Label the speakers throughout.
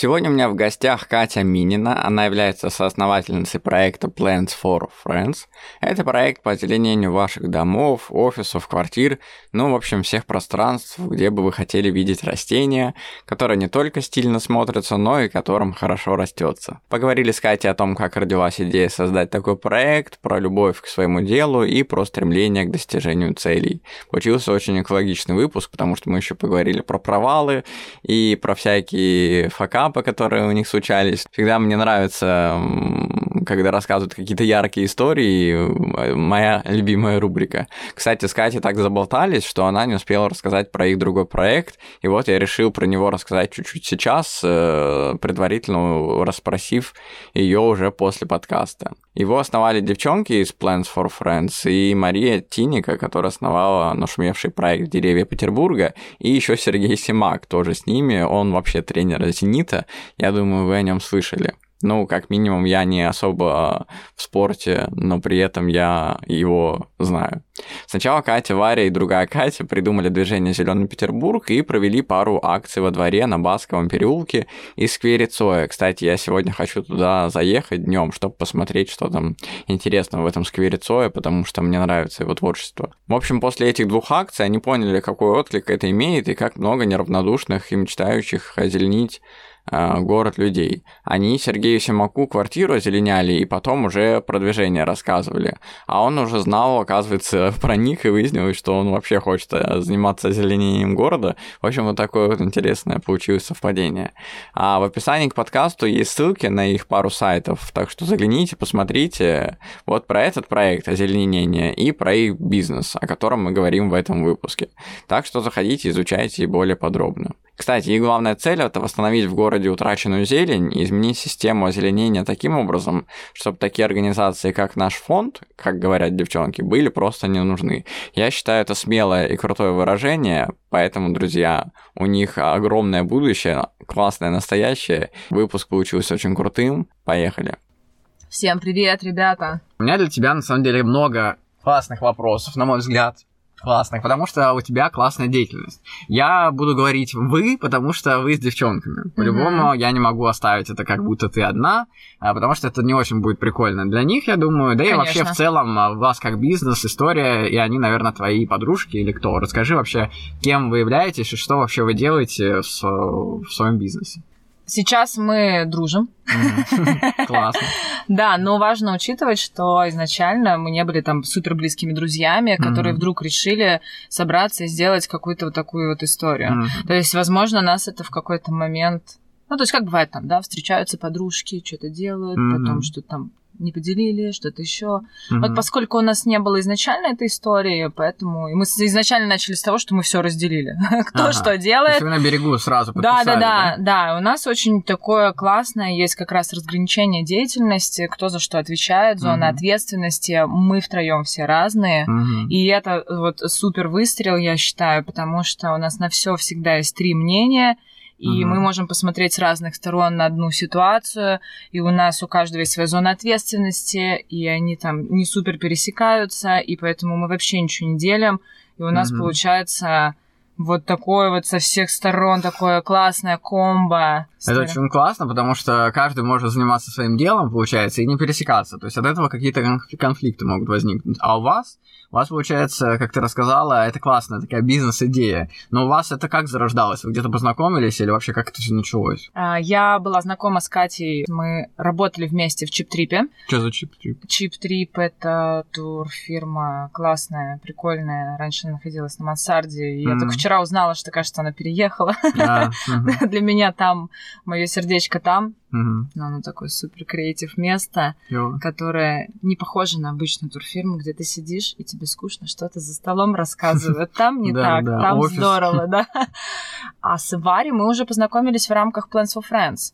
Speaker 1: Сегодня у меня в гостях Катя Минина. Она является соосновательницей проекта Plants for Friends. Это проект по озеленению ваших домов, офисов, квартир, ну, в общем, всех пространств, где бы вы хотели видеть растения, которые не только стильно смотрятся, но и которым хорошо растется. Поговорили с Катей о том, как родилась идея создать такой проект, про любовь к своему делу и про стремление к достижению целей. Получился очень экологичный выпуск, потому что мы еще поговорили про провалы и про всякие факапы, этапы, которые у них случались. Всегда мне нравится, когда рассказывают какие-то яркие истории, моя любимая рубрика. Кстати, с Катей так заболтались, что она не успела рассказать про их другой проект, и вот я решил про него рассказать чуть-чуть сейчас, э, предварительно расспросив ее уже после подкаста. Его основали девчонки из Plans for Friends и Мария Тиника, которая основала нашумевший проект «Деревья Петербурга», и еще Сергей Симак тоже с ними, он вообще тренер «Зенита», я думаю, вы о нем слышали. Ну, как минимум, я не особо в спорте, но при этом я его знаю. Сначала Катя, Варя и другая Катя придумали движение «Зеленый Петербург» и провели пару акций во дворе на Басковом переулке и сквере Цоя. Кстати, я сегодня хочу туда заехать днем, чтобы посмотреть, что там интересного в этом сквере Цоя, потому что мне нравится его творчество. В общем, после этих двух акций они поняли, какой отклик это имеет и как много неравнодушных и мечтающих озеленить город людей. Они Сергею Симаку квартиру озеленяли и потом уже продвижение рассказывали. А он уже знал, оказывается, про них и выяснилось, что он вообще хочет э, заниматься озеленением города. В общем, вот такое вот интересное получилось совпадение. А в описании к подкасту есть ссылки на их пару сайтов, так что загляните, посмотрите вот про этот проект озеленения и про их бизнес, о котором мы говорим в этом выпуске. Так что заходите, изучайте более подробно. Кстати, и главная цель – это восстановить в городе утраченную зелень и изменить систему озеленения таким образом, чтобы такие организации, как наш фонд, как говорят девчонки, были просто не нужны. Я считаю это смелое и крутое выражение, поэтому, друзья, у них огромное будущее, классное настоящее. Выпуск получился очень крутым. Поехали.
Speaker 2: Всем привет, ребята.
Speaker 1: У меня для тебя, на самом деле, много классных вопросов, на мой взгляд классных, потому что у тебя классная деятельность. Я буду говорить вы, потому что вы с девчонками. По-любому mm-hmm. я не могу оставить это как будто ты одна, а, потому что это не очень будет прикольно для них, я думаю. Да Конечно. и вообще в целом а, у вас как бизнес, история, и они, наверное, твои подружки или кто. Расскажи вообще, кем вы являетесь и что вообще вы делаете в, в своем бизнесе.
Speaker 2: Сейчас мы дружим.
Speaker 1: Классно.
Speaker 2: Да, но важно учитывать, что изначально мы не были там супер близкими друзьями, которые вдруг решили собраться и сделать какую-то вот такую вот историю. То есть, возможно, нас это в какой-то момент ну, то есть, как бывает там, да, встречаются подружки, что-то делают, потом что-то там не поделили, что-то еще. Mm-hmm. Вот поскольку у нас не было изначально этой истории, поэтому и мы изначально начали с того, что мы все разделили. Кто ага. что делает. То
Speaker 1: есть на берегу сразу подписали,
Speaker 2: да, да, да, да, да. У нас очень такое классное есть как раз разграничение деятельности, кто за что отвечает, зона mm-hmm. ответственности. Мы втроем все разные, mm-hmm. и это вот супер выстрел, я считаю, потому что у нас на все всегда есть три мнения и угу. мы можем посмотреть с разных сторон на одну ситуацию, и у нас у каждого есть своя зона ответственности, и они там не супер пересекаются, и поэтому мы вообще ничего не делим, и у нас угу. получается вот такое вот со всех сторон такое классное комбо.
Speaker 1: Это очень классно, потому что каждый может заниматься своим делом, получается, и не пересекаться. То есть от этого какие-то конфликты могут возникнуть. А у вас у вас, получается, как ты рассказала, это классная такая бизнес-идея. Но у вас это как зарождалось? Вы где-то познакомились или вообще как это все началось?
Speaker 2: А, я была знакома с Катей. Мы работали вместе в Чип-трипе.
Speaker 1: Что за Чип-трип?
Speaker 2: Чип-трип — это турфирма классная, прикольная. Раньше она находилась на мансарде. И mm-hmm. я только вчера узнала, что, кажется, она переехала. Yeah. Mm-hmm. Для меня там, мое сердечко там. Угу. Но оно такое супер креатив место, Йо. которое не похоже на обычную турфирму, где ты сидишь и тебе скучно что-то за столом рассказывают. Там не так, там здорово, да. А с Варей мы уже познакомились в рамках Plans for Friends.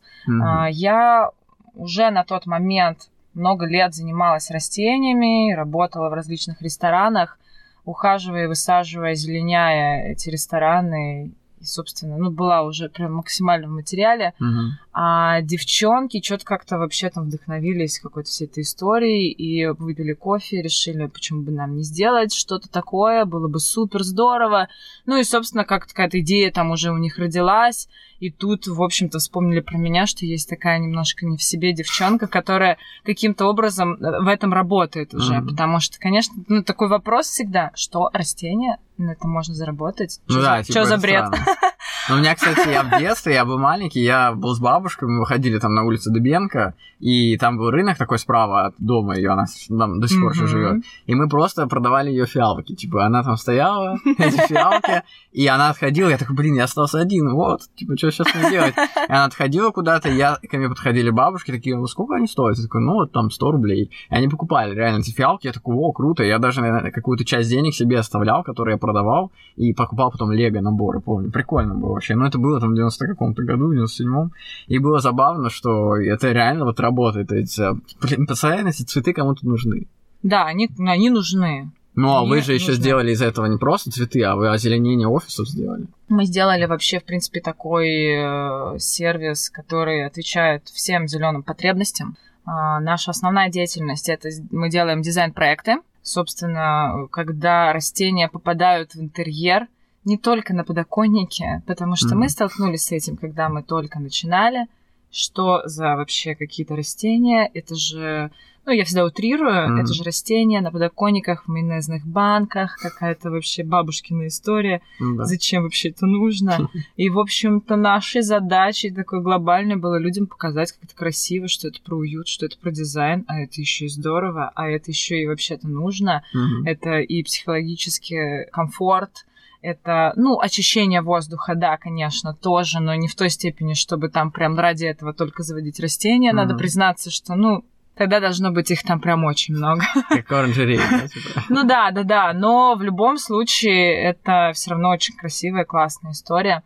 Speaker 2: Я уже на тот момент много лет занималась растениями, работала в различных ресторанах, ухаживая, высаживая, зеленяя эти рестораны собственно, ну, была уже прям максимально в материале. Угу. А девчонки что-то как-то вообще там вдохновились какой-то всей этой историей и выпили кофе, решили, почему бы нам не сделать что-то такое, было бы супер здорово. Ну и, собственно, как-то какая-то идея там уже у них родилась. И тут, в общем-то, вспомнили про меня, что есть такая немножко не в себе девчонка, которая каким-то образом э, в этом работает уже. Mm-hmm. Потому что, конечно, ну, такой вопрос всегда, что растение, на это можно заработать?
Speaker 1: Ну
Speaker 2: что
Speaker 1: да,
Speaker 2: за,
Speaker 1: типа, что
Speaker 2: за бред?
Speaker 1: Ну, у меня, кстати, я в детстве, я был маленький, я был с бабушкой, мы выходили там на улицу Дубенко, и там был рынок такой справа от дома ее, она там до сих пор еще живет. И мы просто продавали ее фиалки. Типа, она там стояла, эти фиалки, и она отходила, я такой, блин, я остался один, вот, типа, что сейчас мне делать? И она отходила куда-то, я, ко мне подходили бабушки, такие, ну, сколько они стоят? Я такой, ну, вот там 100 рублей. И они покупали реально эти фиалки, я такой, о, круто, я даже, наверное, какую-то часть денег себе оставлял, которые я продавал, и покупал потом лего наборы, помню, прикольно было вообще. Но это было там в 90 каком-то году, в 97-м, и было забавно, что это реально вот работает. Э, блин, постоянно эти цветы кому-то нужны.
Speaker 2: Да, они, они нужны.
Speaker 1: Ну, а вы же еще сделали из этого не просто цветы, а вы озеленение офисов сделали.
Speaker 2: Мы сделали вообще, в принципе, такой э, сервис, который отвечает всем зеленым потребностям. Э, наша основная деятельность это мы делаем дизайн-проекты. Собственно, когда растения попадают в интерьер, не только на подоконнике, потому что mm-hmm. мы столкнулись с этим, когда мы только начинали. Что за вообще какие-то растения? Это же ну, я всегда утрирую, mm-hmm. это же растения на подоконниках, в майонезных банках, какая-то вообще бабушкина история, mm-hmm. зачем вообще это нужно. И, в общем-то, нашей задачей такой глобальной было людям показать, как это красиво, что это про уют, что это про дизайн, а это еще и здорово, а это еще и вообще-то нужно. Mm-hmm. Это и психологический комфорт, это, ну, очищение воздуха, да, конечно, тоже, но не в той степени, чтобы там прям ради этого только заводить растения. Mm-hmm. Надо признаться, что, ну, Тогда должно быть их там прям очень много.
Speaker 1: Как оранжерея, да? Типа?
Speaker 2: Ну да, да, да. Но в любом случае это все равно очень красивая, классная история.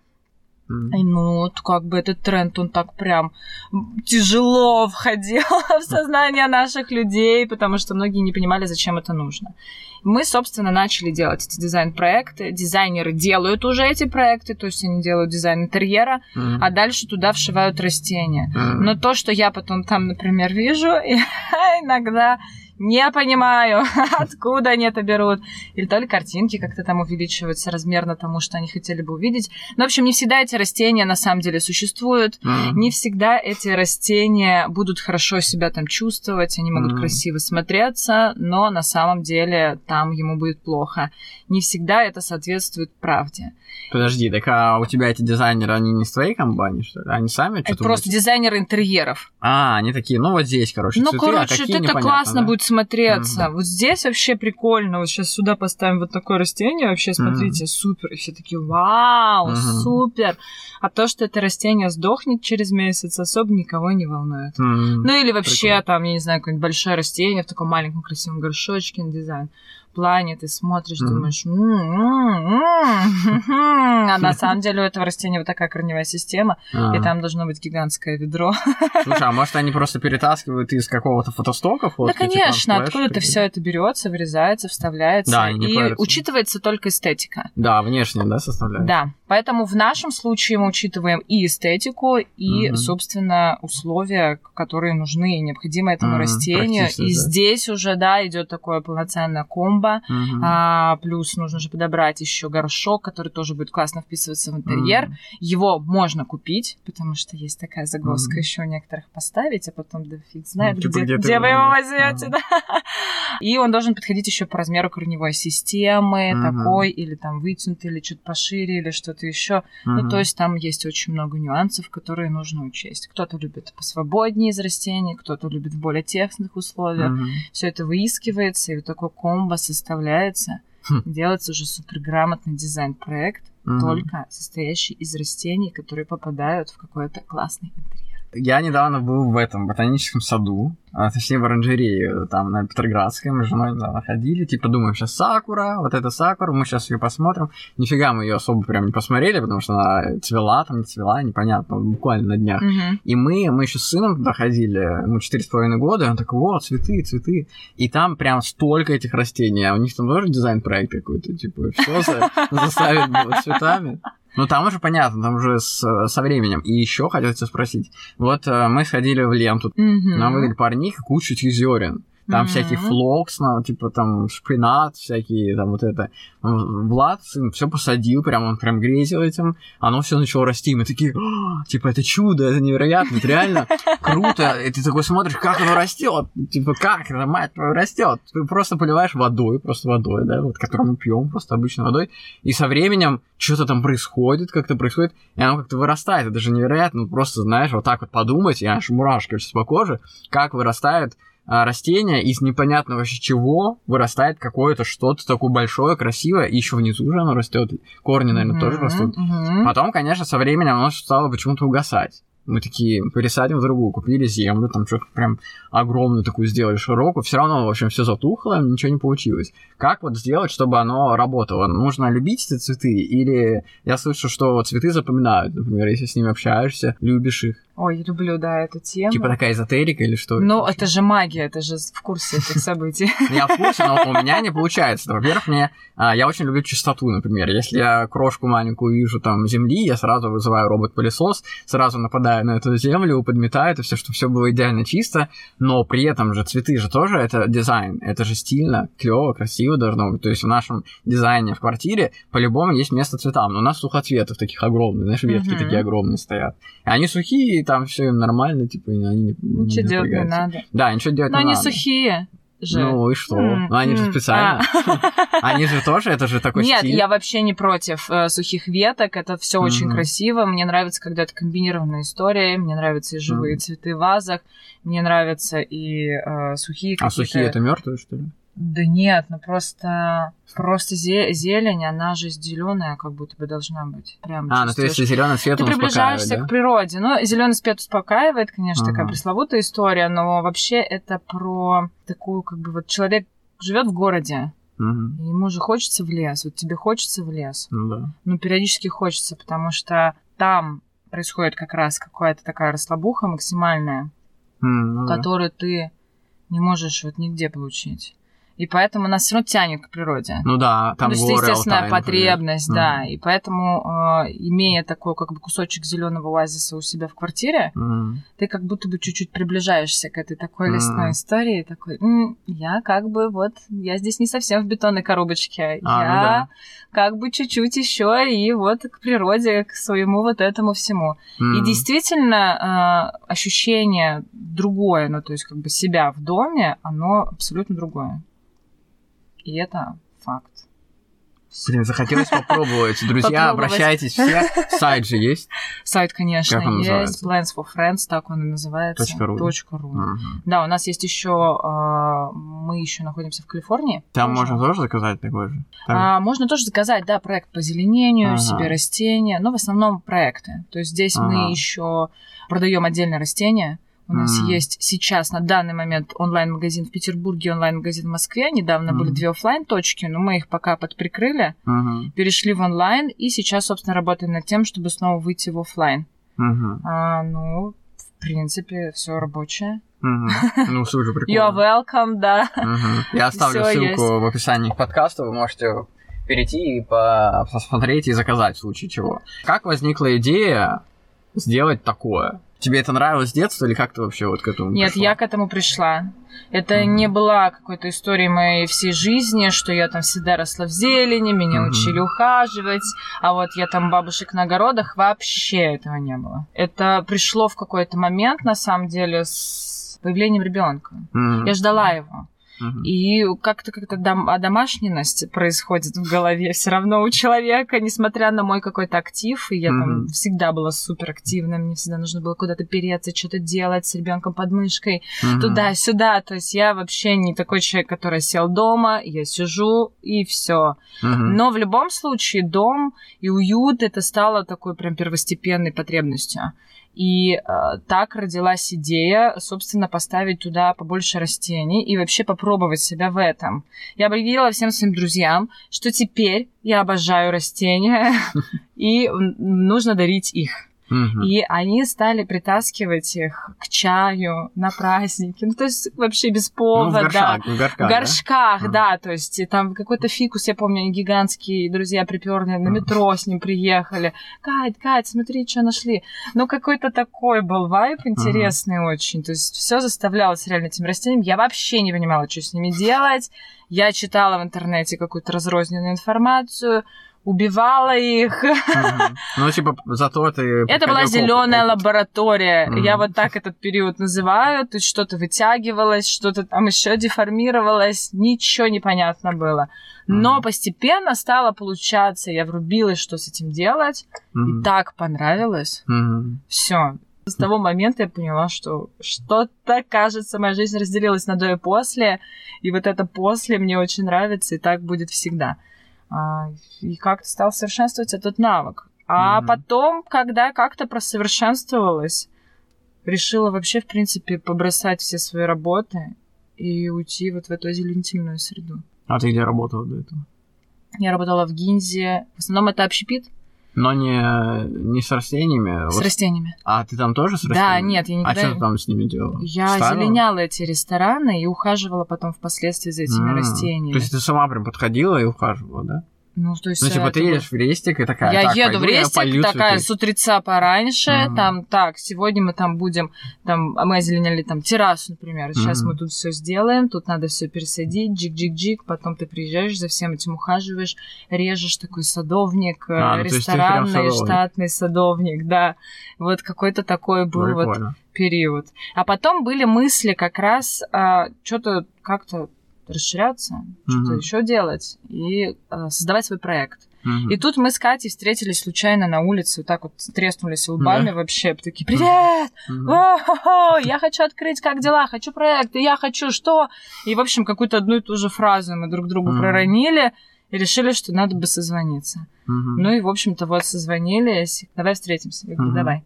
Speaker 2: Mm. И ну, вот как бы этот тренд, он так прям тяжело входил в сознание наших людей, потому что многие не понимали, зачем это нужно. Мы, собственно, начали делать эти дизайн-проекты. Дизайнеры делают уже эти проекты, то есть они делают дизайн интерьера, mm. а дальше туда вшивают растения. Mm. Но то, что я потом там, например, вижу, иногда не понимаю, откуда они это берут. Или то ли картинки как-то там увеличиваются размерно тому, что они хотели бы увидеть. Но, в общем, не всегда эти растения на самом деле существуют. Mm-hmm. Не всегда эти растения будут хорошо себя там чувствовать, они могут mm-hmm. красиво смотреться, но на самом деле там ему будет плохо. Не всегда это соответствует правде.
Speaker 1: Подожди, так а у тебя эти дизайнеры, они не с твоей компании, что ли? Они сами
Speaker 2: Это просто дизайнеры интерьеров.
Speaker 1: А, они такие, ну вот здесь, короче,
Speaker 2: Ну,
Speaker 1: цветы, а
Speaker 2: короче,
Speaker 1: а
Speaker 2: это классно да? будет смотреться. Mm-hmm. Вот здесь вообще прикольно. Вот сейчас сюда поставим вот такое растение, вообще, смотрите, mm-hmm. супер. И все такие, вау, mm-hmm. супер. А то, что это растение сдохнет через месяц, особо никого не волнует. Mm-hmm. Ну или вообще прикольно. там, я не знаю, какое-нибудь большое растение в таком маленьком красивом горшочке на дизайн плане ты смотришь, думаешь, а на самом деле у этого растения вот такая корневая система, и там должно быть гигантское ведро.
Speaker 1: Слушай, а может они просто перетаскивают из какого-то фотостока
Speaker 2: Да, конечно, откуда-то все это берется, вырезается, вставляется, и учитывается только эстетика.
Speaker 1: Да, внешне, да, составляется.
Speaker 2: Да, поэтому в нашем случае мы учитываем и эстетику, и, собственно, условия, которые нужны и необходимы этому растению. И здесь уже, да, идет такое полноценное комбо, клумба. Угу. А, плюс нужно же подобрать еще горшок, который тоже будет классно вписываться в интерьер. Угу. Его можно купить, потому что есть такая загвоздка угу. еще у некоторых поставить, а потом да фиг знает, ну, типа, где, где, где вы его возьмете. Ага. Да? И он должен подходить еще по размеру корневой системы, угу. такой, или там вытянутый, или чуть пошире, или что-то еще. Угу. Ну, то есть там есть очень много нюансов, которые нужно учесть. Кто-то любит посвободнее из растений, кто-то любит в более тесных условиях. Угу. Все это выискивается, и вот такой комбо составляется, хм. делается уже суперграмотный дизайн-проект, угу. только состоящий из растений, которые попадают в какой-то классный интерьер.
Speaker 1: Я недавно был в этом ботаническом саду, а, точнее в оранжерее, там на Петроградской, мы с женой недавно ходили, типа думаем, сейчас Сакура, вот это Сакура, мы сейчас ее посмотрим. Нифига мы ее особо прям не посмотрели, потому что она цвела, там не цвела, непонятно, буквально на днях.
Speaker 2: Мгм.
Speaker 1: И мы, мы еще с сыном туда ходили, ему четыре с половиной года, и он такой, вот, цветы, цветы. И там прям столько этих растений, а у них там тоже дизайн-проект какой-то, типа, все заставить было цветами. Ну, там уже понятно, там уже с- со временем. И еще хотел тебя спросить. Вот э, мы сходили в ленту,
Speaker 2: Мгм.
Speaker 1: нам выдали парник и кучу зерен. Там
Speaker 2: Мгм.
Speaker 1: всякий флокс, ну, типа там шпинат, всякие там вот это. Влад, сын, все посадил, прям он прям грезил этим. Оно все начало расти. Мы такие, «А, типа, это чудо, это невероятно, это реально круто. И ты такой смотришь, как оно растет. Типа, как это, мать твою, растет. Ты просто поливаешь водой, просто водой, да, вот, которую мы пьем, просто обычной водой. И со временем что-то там происходит, как-то происходит, и оно как-то вырастает. Это же невероятно. Просто, знаешь, вот так вот подумать, я аж мурашки сейчас по коже, как вырастает а, растение из непонятно вообще чего вырастает какое-то что-то такое большое, красивое, и еще внизу же оно растет. Корни, наверное, тоже
Speaker 2: Мгм.
Speaker 1: растут.
Speaker 2: Мгм.
Speaker 1: Потом, конечно, со временем оно стало почему-то угасать. Мы такие пересадим в другую, купили землю, там что-то прям огромную такую сделали широкую, все равно, в общем, все затухло, ничего не получилось. Как вот сделать, чтобы оно работало? Нужно любить эти цветы или я слышу, что цветы запоминают, например, если с ними общаешься, любишь их.
Speaker 2: Ой, люблю, да, эту тему.
Speaker 1: Типа такая эзотерика или что?
Speaker 2: Ну, это же магия, это же в курсе этих событий.
Speaker 1: Я в курсе, но у меня не получается. Во-первых, мне а, я очень люблю чистоту, например. Если я крошку маленькую вижу там земли, я сразу вызываю робот-пылесос, сразу нападаю на эту землю, подметаю это все, чтобы все было идеально чисто. Но при этом же цветы же тоже это дизайн, это же стильно, клево, красиво должно быть. То есть в нашем дизайне в квартире по-любому есть место цветам. Но у нас сухоцветов таких огромных, знаешь, ветки такие огромные стоят. И они сухие, там все им нормально, типа, они не, не
Speaker 2: Ничего делать не надо.
Speaker 1: Да, ничего делать
Speaker 2: Но
Speaker 1: не
Speaker 2: они
Speaker 1: надо.
Speaker 2: сухие же.
Speaker 1: Ну и что?
Speaker 2: М,
Speaker 1: Ну они же
Speaker 2: м,
Speaker 1: специально.
Speaker 2: а.
Speaker 1: Они же тоже, это же такой
Speaker 2: Нет,
Speaker 1: стиль.
Speaker 2: я вообще не против э, сухих веток. Это все очень
Speaker 1: Мгм.
Speaker 2: красиво. Мне нравится, когда это комбинированная история. Мне нравятся и живые
Speaker 1: Мгм.
Speaker 2: цветы в вазах. Мне нравятся и э, сухие
Speaker 1: А сухие это мертвые, что ли?
Speaker 2: Да нет, ну просто просто зе- зелень, она же зеленая, как будто бы должна быть. Прям
Speaker 1: А, ну то есть зеленый цвет
Speaker 2: Ты
Speaker 1: он
Speaker 2: приближаешься
Speaker 1: успокаивает,
Speaker 2: к природе. Ну, зеленый цвет успокаивает, конечно, такая
Speaker 1: Ага.
Speaker 2: пресловутая история, но вообще это про такую, как бы, вот человек живет в городе,
Speaker 1: да?
Speaker 2: И ему же хочется в лес. Вот тебе хочется в лес.
Speaker 1: Ну да.
Speaker 2: Ну, периодически хочется, потому что там происходит как раз какая-то такая расслабуха максимальная,
Speaker 1: ну да.
Speaker 2: которую ты не можешь вот нигде получить. И поэтому нас все равно тянет к природе.
Speaker 1: Ну да, там
Speaker 2: То есть,
Speaker 1: горы,
Speaker 2: естественная
Speaker 1: Алтай, например.
Speaker 2: потребность, да. И поэтому, э, имея такой как бы кусочек зеленого оазиса у себя в квартире,
Speaker 1: М.
Speaker 2: ты как будто бы чуть-чуть приближаешься к этой такой
Speaker 1: Мгм.
Speaker 2: лесной истории. Такой, «М, я как бы вот, я здесь не совсем в бетонной коробочке.
Speaker 1: А, ну
Speaker 2: я
Speaker 1: да.
Speaker 2: как бы чуть-чуть еще и вот к природе, к своему вот этому всему. И
Speaker 1: М.
Speaker 2: действительно, э, ощущение другое, ну, то есть как бы себя в доме, оно абсолютно другое. И это факт.
Speaker 1: Блин, захотелось попробовать. Друзья,
Speaker 2: Попробовать.
Speaker 1: обращайтесь все. Сайт же есть.
Speaker 2: Сайт, конечно,
Speaker 1: Как он
Speaker 2: есть.
Speaker 1: называется?
Speaker 2: Plans for Friends, так он и называется.
Speaker 1: Точка ру. Мгм.
Speaker 2: Да, у нас есть еще, а, мы еще находимся в Калифорнии.
Speaker 1: Там
Speaker 2: Тоже.
Speaker 1: можно тоже заказать такой же? Там-
Speaker 2: А, можно тоже заказать, да, проект по озеленению,
Speaker 1: Ага.
Speaker 2: себе растения, но в основном проекты. То есть здесь
Speaker 1: Ага.
Speaker 2: мы еще продаем отдельные растения. У нас
Speaker 1: М.
Speaker 2: есть сейчас на данный момент онлайн-магазин в Петербурге, онлайн-магазин в Москве. Недавно были
Speaker 1: Мгм.
Speaker 2: две оффлайн точки но мы их пока подприкрыли,
Speaker 1: Мгм.
Speaker 2: перешли в онлайн и сейчас, собственно, работаем над тем, чтобы снова выйти в оффлайн.
Speaker 1: Мгм.
Speaker 2: А, ну, в принципе, все рабочее.
Speaker 1: Мгм. Ну, супер,
Speaker 2: You're
Speaker 1: прикольно.
Speaker 2: welcome, да.
Speaker 1: Я оставлю
Speaker 2: Всё
Speaker 1: ссылку
Speaker 2: есть.
Speaker 1: в описании к подкасту, вы можете перейти и по- посмотреть и заказать в случае чего. Как возникла идея сделать такое? Тебе это нравилось с детства или как ты вообще вот к этому
Speaker 2: Нет,
Speaker 1: пришла?
Speaker 2: я к этому пришла. Это
Speaker 1: Мгм.
Speaker 2: не была какой-то историей моей всей жизни, что я там всегда росла в зелени, меня
Speaker 1: Мгм.
Speaker 2: учили ухаживать, а вот я там бабушек на огородах, вообще этого не было. Это пришло в какой-то момент, на самом деле, с появлением ребенка.
Speaker 1: Мгм.
Speaker 2: Я ждала его. И как-то как-то дом- одомашненность происходит в голове все равно у человека, несмотря на мой какой-то актив. И я там всегда была супер активна, мне всегда нужно было куда-то переться, что-то делать с ребенком под мышкой, туда-сюда. То есть я вообще не такой человек, который сел дома, я сижу и все. Но в любом случае дом и уют это стало такой прям первостепенной потребностью. И э, так родилась идея, собственно, поставить туда побольше растений и вообще попробовать себя в этом. Я объявила всем своим друзьям, что теперь я обожаю растения, и нужно дарить их. Угу. И они стали притаскивать их к чаю на праздники. Ну, то есть вообще без повода. Ну, в горшках,
Speaker 1: в горшках,
Speaker 2: в горшках да? да. То есть там какой-то фикус, я помню, они гигантские друзья приперли на метро с ним приехали. Кать, Кать, смотри, что нашли. Ну, какой-то такой был вайп интересный угу. очень. То есть все заставлялось реально этим растением. Я вообще не понимала, что с ними делать. Я читала в интернете какую-то разрозненную информацию убивала их.
Speaker 1: Ну, типа, зато ты...
Speaker 2: Это была зеленая лаборатория. Я вот так этот период называю. Тут что-то вытягивалось, что-то там еще деформировалось. Ничего не понятно было. Но постепенно стало получаться. Я врубилась, что с этим делать. И так понравилось. Все. С того момента я поняла, что что-то, кажется, моя жизнь разделилась на до и после. И вот это после мне очень нравится, и так будет всегда и как-то стал совершенствовать этот навык. А mm-hmm. потом, когда как-то просовершенствовалась, решила вообще, в принципе, побросать все свои работы и уйти вот в эту озеленительную среду.
Speaker 1: А ты где работала до этого?
Speaker 2: Я работала в Гинзе. В основном это общепит.
Speaker 1: Но не, не с растениями?
Speaker 2: С вот. растениями.
Speaker 1: А ты там тоже с растениями?
Speaker 2: Да, нет, я
Speaker 1: а
Speaker 2: никогда...
Speaker 1: А что ты там с ними делала?
Speaker 2: Я Ставила? озеленяла эти рестораны и ухаживала потом впоследствии за этими mm. растениями.
Speaker 1: То есть ты сама прям подходила и ухаживала, да?
Speaker 2: Ну, то есть...
Speaker 1: Ну, типа, ты едешь в рестик и такая,
Speaker 2: Я
Speaker 1: так,
Speaker 2: еду
Speaker 1: в
Speaker 2: рестик, такая с утреца пораньше, mm-hmm. там, так, сегодня мы там будем, там, мы озеленяли там террасу, например, сейчас mm-hmm. мы тут все сделаем, тут надо все пересадить, джик-джик-джик, потом ты приезжаешь, за всем этим ухаживаешь, режешь такой садовник, а, ну, ресторанный, штатный садовник, да. Вот какой-то такой был Прикольно. вот период. А потом были мысли как раз а, что-то как-то расширяться, mm-hmm. что-то еще делать и э, создавать свой проект. Mm-hmm. И тут мы с Катей встретились случайно на улице, вот так вот треснулись лбами yeah. вообще, такие, привет, mm-hmm. Я хочу открыть, как дела, хочу проект, и я хочу что? И, в общем, какую-то одну и ту же фразу мы друг другу mm-hmm. проронили и решили, что надо бы созвониться. Mm-hmm. Ну и, в общем-то, вот созвонились, давай встретимся. Я говорю, mm-hmm. давай.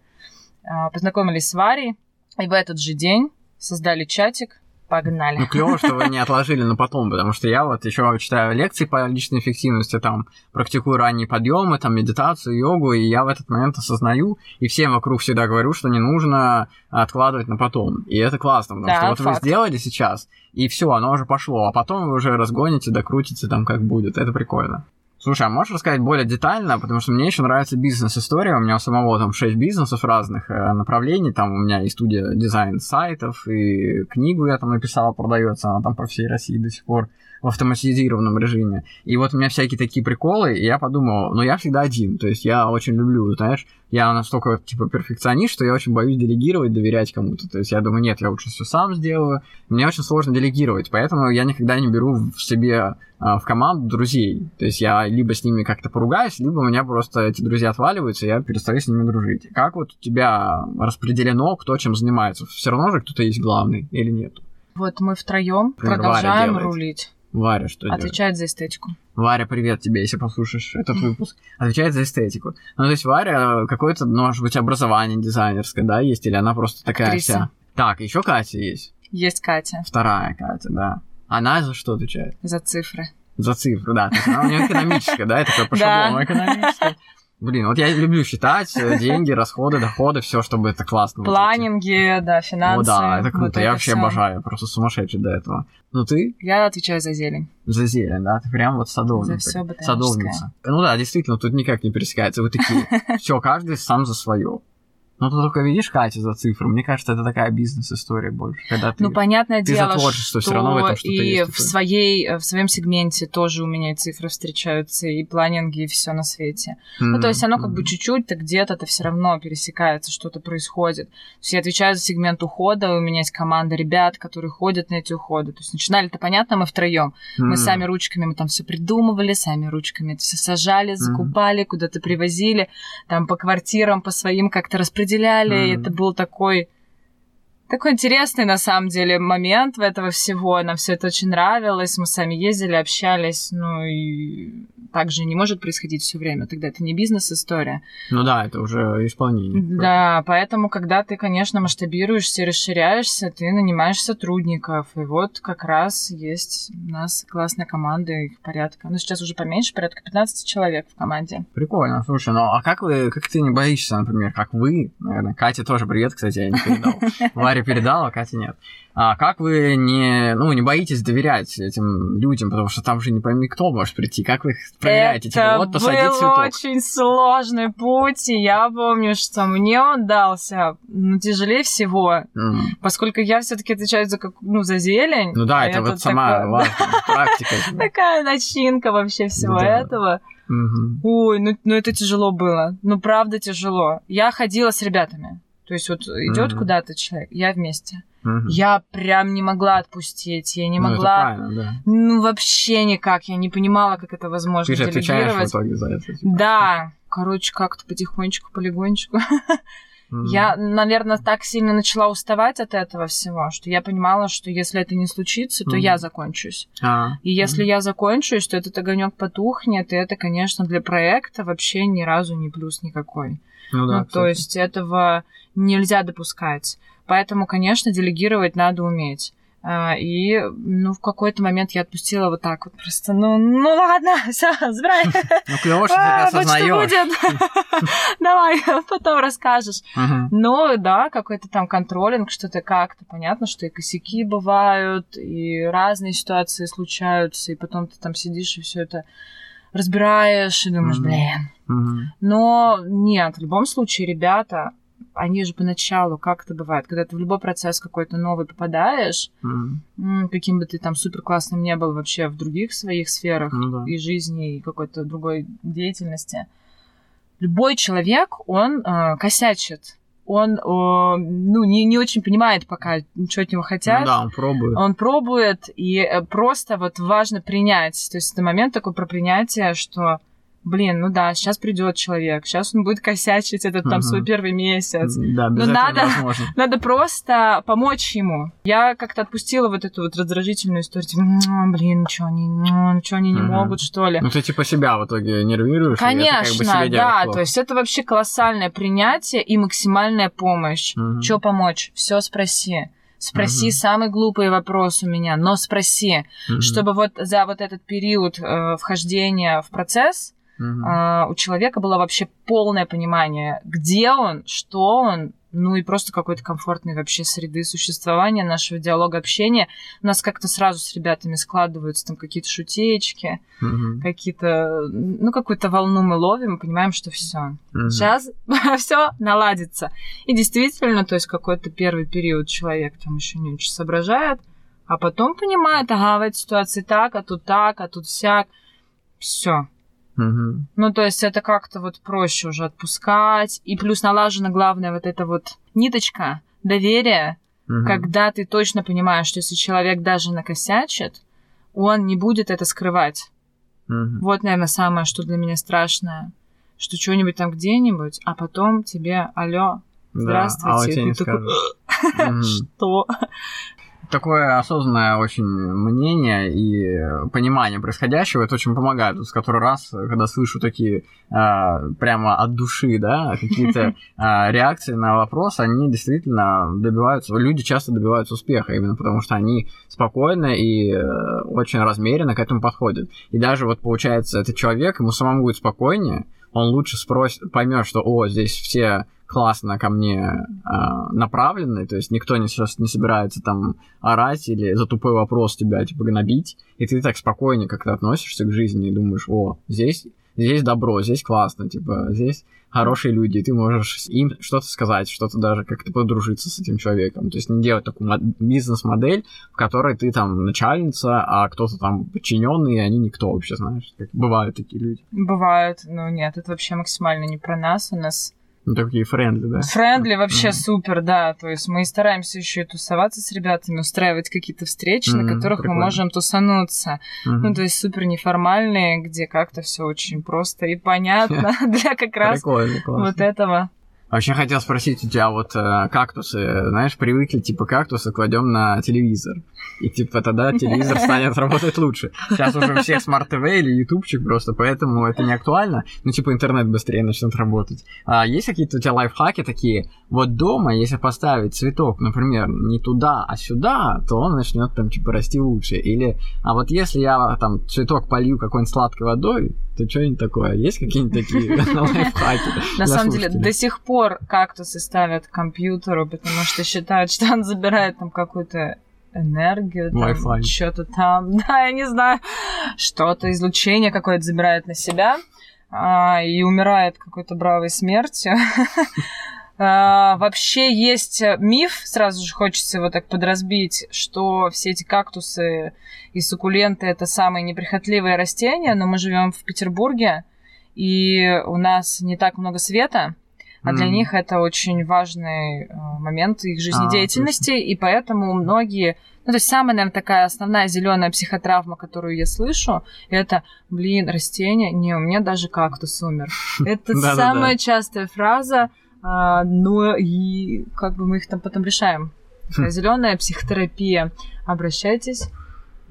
Speaker 2: А, познакомились с Варей, и в этот же день создали чатик, Погнали.
Speaker 1: Ну, клево, что вы не отложили на потом, потому что я вот еще читаю лекции по личной эффективности, там, практикую ранние подъемы, там, медитацию, йогу, и я в этот момент осознаю, и всем вокруг всегда говорю, что не нужно откладывать на потом. И это классно, потому да, что вот факт. вы сделали сейчас, и все, оно уже пошло, а потом вы уже разгоните, докрутите там как будет. Это прикольно. Слушай, а можешь рассказать более детально, потому что мне еще нравится бизнес-история, у меня у самого там 6 бизнесов разных э, направлений, там у меня и студия дизайн сайтов, и книгу я там написал, продается. Она там по всей России до сих пор в автоматизированном режиме. И вот у меня всякие такие приколы, и я подумал, ну я всегда один, то есть я очень люблю, знаешь, я настолько типа перфекционист, что я очень боюсь делегировать, доверять кому-то. То есть я думаю, нет, я лучше все сам сделаю. Мне очень сложно делегировать, поэтому я никогда не беру в себе а, в команду друзей. То есть я либо с ними как-то поругаюсь, либо у меня просто эти друзья отваливаются, и я перестаю с ними дружить. Как вот у тебя распределено, кто чем занимается? Все равно же кто-то есть главный или нет?
Speaker 2: Вот мы втроем продолжаем рулить.
Speaker 1: Варя что
Speaker 2: Отвечает
Speaker 1: делает?
Speaker 2: за эстетику.
Speaker 1: Варя, привет тебе, если послушаешь этот выпуск. Отвечает за эстетику. Ну, то есть Варя какое-то, ну, может быть, образование дизайнерское, да, есть? Или она просто такая Актриса. вся? Так, еще Катя есть.
Speaker 2: Есть Катя.
Speaker 1: Вторая Катя, да. Она за что отвечает?
Speaker 2: За цифры.
Speaker 1: За цифры, да. То есть она у нее экономическая, да, это по шаблону экономическая. Блин, вот я люблю считать э, деньги, расходы, доходы, все, чтобы это классно.
Speaker 2: Планинги, да, финансы.
Speaker 1: О, да, это круто. Вот я это вообще всё. обожаю, просто сумасшедший до этого. Ну ты?
Speaker 2: Я отвечаю за зелень.
Speaker 1: За зелень, да? Ты прям вот садовник.
Speaker 2: За все
Speaker 1: Садовница. Ну да, действительно, тут никак не пересекается. Вы такие, все, каждый сам за свое. Но ты только видишь Катю за цифру. Мне кажется, это такая бизнес-история больше. Когда ты,
Speaker 2: ну, понятное
Speaker 1: ты
Speaker 2: дело,
Speaker 1: за творчество, что все равно в этом что-то
Speaker 2: и
Speaker 1: есть.
Speaker 2: в, своей, э, в своем сегменте тоже у меня и цифры встречаются, и планинги, и все на свете. Mm-hmm. Ну, то есть оно как бы чуть-чуть, то где-то-то все равно пересекается, что-то происходит. То есть я отвечаю за сегмент ухода, у меня есть команда ребят, которые ходят на эти уходы. То есть начинали-то, понятно, мы втроем. Mm-hmm. Мы сами ручками, мы там все придумывали, сами ручками это все сажали, закупали, mm-hmm. куда-то привозили, там по квартирам, по своим как-то распределяли, mm-hmm. это был такой такой интересный, на самом деле, момент в этого всего. Нам все это очень нравилось. Мы сами ездили, общались. Ну и так же не может происходить все время. Тогда это не бизнес-история.
Speaker 1: Ну да, это уже исполнение.
Speaker 2: Да, поэтому, когда ты, конечно, масштабируешься, расширяешься, ты нанимаешь сотрудников. И вот как раз есть у нас классная команда, их порядка. Ну, сейчас уже поменьше, порядка 15 человек в команде.
Speaker 1: Прикольно. Слушай, ну а как вы, как ты не боишься, например, как вы, наверное, Катя тоже привет, кстати, я не передал. Варя передала, а Катя нет. А как вы не, ну, не боитесь доверять этим людям, потому что там же не пойми, кто может прийти, как вы их проверяете?
Speaker 2: Это типа, вот посадить был цветок. очень сложный путь, и я помню, что мне он дался ну, тяжелее всего, mm. поскольку я все таки отвечаю за, как, ну, за зелень.
Speaker 1: Ну да, это, это вот сама практика.
Speaker 2: Такая начинка вообще всего этого. Ой, ну, ну это тяжело было. Ну, правда тяжело. Я ходила с ребятами. То есть вот идет куда-то человек, я вместе. Угу. Я прям не могла отпустить, я не ну, могла...
Speaker 1: да.
Speaker 2: Ну, вообще никак, я не понимала, как это возможно
Speaker 1: Ты же отвечаешь в итоге за это. Типа.
Speaker 2: Да, короче, как-то потихонечку, полигонечку. Mm-hmm. Я, наверное, так сильно начала уставать от этого всего, что я понимала, что если это не случится, то mm-hmm. я закончусь.
Speaker 1: Ah.
Speaker 2: И если mm-hmm. я закончусь, то этот огонек потухнет, и это, конечно, для проекта вообще ни разу не плюс никакой.
Speaker 1: Ну, да,
Speaker 2: ну то есть этого нельзя допускать. Поэтому, конечно, делегировать надо уметь. А, и, ну, в какой-то момент я отпустила вот так вот просто, ну, ну ладно, все, забирай.
Speaker 1: Ну, клево, что ты это осознаешь.
Speaker 2: Давай, потом расскажешь. Ну, да, какой-то там контролинг, что-то как-то. Понятно, что и косяки бывают, и разные ситуации случаются, и потом ты там сидишь и все это разбираешь, и думаешь, блин. Но нет, в любом случае, ребята, они же поначалу, как это бывает, когда ты в любой процесс какой-то новый попадаешь, mm. каким бы ты там супер классным не был вообще в других своих сферах
Speaker 1: да.
Speaker 2: и жизни, и какой-то другой деятельности, любой человек, он э, косячит. Он, э, ну, не, не очень понимает пока, что от него хотят. Ну,
Speaker 1: да, он пробует.
Speaker 2: Он пробует, и э, просто вот важно принять. То есть это момент такой про принятие, что блин, ну да, сейчас придет человек, сейчас он будет косячить этот там uh-huh. свой первый месяц.
Speaker 1: Да, без Но
Speaker 2: надо, надо просто помочь ему. Я как-то отпустила вот эту вот раздражительную историю, типа, блин, ну что они, ну что они не uh-huh. могут, что ли?
Speaker 1: Ну ты типа себя в итоге нервируешь?
Speaker 2: Конечно,
Speaker 1: как бы
Speaker 2: да, то есть это вообще колоссальное принятие и максимальная помощь. Uh-huh. Что помочь? Все спроси. Спроси uh-huh. самый глупый вопрос у меня, но спроси, uh-huh. чтобы вот за вот этот период э, вхождения в процесс
Speaker 1: Угу.
Speaker 2: А, у человека было вообще полное понимание, где он, что он, ну и просто какой-то комфортной вообще среды существования, нашего диалога, общения. У нас как-то сразу с ребятами складываются там какие-то шутечки,
Speaker 1: угу.
Speaker 2: какие-то, ну какую-то волну мы ловим, и понимаем, что все,
Speaker 1: угу.
Speaker 2: сейчас все наладится. И действительно, то есть какой-то первый период человек там еще не очень соображает, а потом понимает, ага, в этой ситуации так, а тут так, а тут всяк. Все,
Speaker 1: Угу.
Speaker 2: Ну, то есть это как-то вот проще уже отпускать. И плюс налажена главная вот эта вот ниточка доверия, угу. когда ты точно понимаешь, что если человек даже накосячит, он не будет это скрывать.
Speaker 1: Угу.
Speaker 2: Вот, наверное, самое, что для меня страшное. Что что-нибудь там где-нибудь, а потом тебе, алло, здравствуйте.
Speaker 1: Да, а
Speaker 2: ты такой, что?
Speaker 1: Такое осознанное очень мнение и понимание происходящего, это очень помогает. С который раз, когда слышу такие э, прямо от души, да, какие-то э, реакции на вопрос, они действительно добиваются, люди часто добиваются успеха, именно потому что они спокойно и э, очень размеренно к этому подходят. И даже вот получается, этот человек, ему самому будет спокойнее, он лучше спросит, поймет, что, о, здесь все классно ко мне э, направлены, то есть никто не, сейчас не собирается там орать или за тупой вопрос тебя, типа, гнобить, и ты так спокойно как-то относишься к жизни и думаешь, о, здесь, здесь добро, здесь классно, типа, здесь хорошие люди, и ты можешь им что-то сказать, что-то даже как-то подружиться с этим человеком. То есть не делать такую бизнес-модель, в которой ты там начальница, а кто-то там подчиненный, и они никто вообще, знаешь. Как бывают такие люди.
Speaker 2: Бывают, но нет, это вообще максимально не про нас. У нас
Speaker 1: ну, такие friendly, да?
Speaker 2: Friendly вообще mm-hmm. супер, да. То есть мы стараемся еще и тусоваться с ребятами, устраивать какие-то встречи, mm-hmm, на которых прикольно. мы можем тусануться. Mm-hmm. Ну, то есть супер неформальные, где как-то все очень просто и понятно для как раз вот этого.
Speaker 1: Вообще хотел спросить у тебя вот э, кактусы, знаешь, привыкли, типа, кактусы кладем на телевизор. И типа тогда телевизор станет работать лучше. Сейчас уже у всех smart TV или ютубчик просто, поэтому это не актуально. Ну, типа, интернет быстрее начнет работать. А есть какие-то у тебя лайфхаки такие? Вот дома, если поставить цветок, например, не туда, а сюда, то он начнет там, типа, расти лучше. Или, а вот если я там цветок полью какой-нибудь сладкой водой, то что-нибудь такое? Есть какие-нибудь такие лайфхаки?
Speaker 2: На самом деле, до сих пор кактусы ставят к компьютеру, потому что считают, что он забирает там какую-то энергию, там, что-то там, да, я не знаю, что-то, излучение какое-то забирает на себя а, и умирает какой-то бравой смертью. А, вообще есть миф, сразу же хочется его так подразбить, что все эти кактусы и суккуленты это самые неприхотливые растения, но мы живем в Петербурге, и у нас не так много света, а для них это очень важный э, момент их жизнедеятельности, а, и поэтому многие ну, то есть самая, наверное, такая основная зеленая психотравма, которую я слышу, это, блин, растение, не, у меня даже кактус умер. Это самая частая фраза, а, но и как бы мы их там потом решаем. Хм. Зеленая психотерапия. Обращайтесь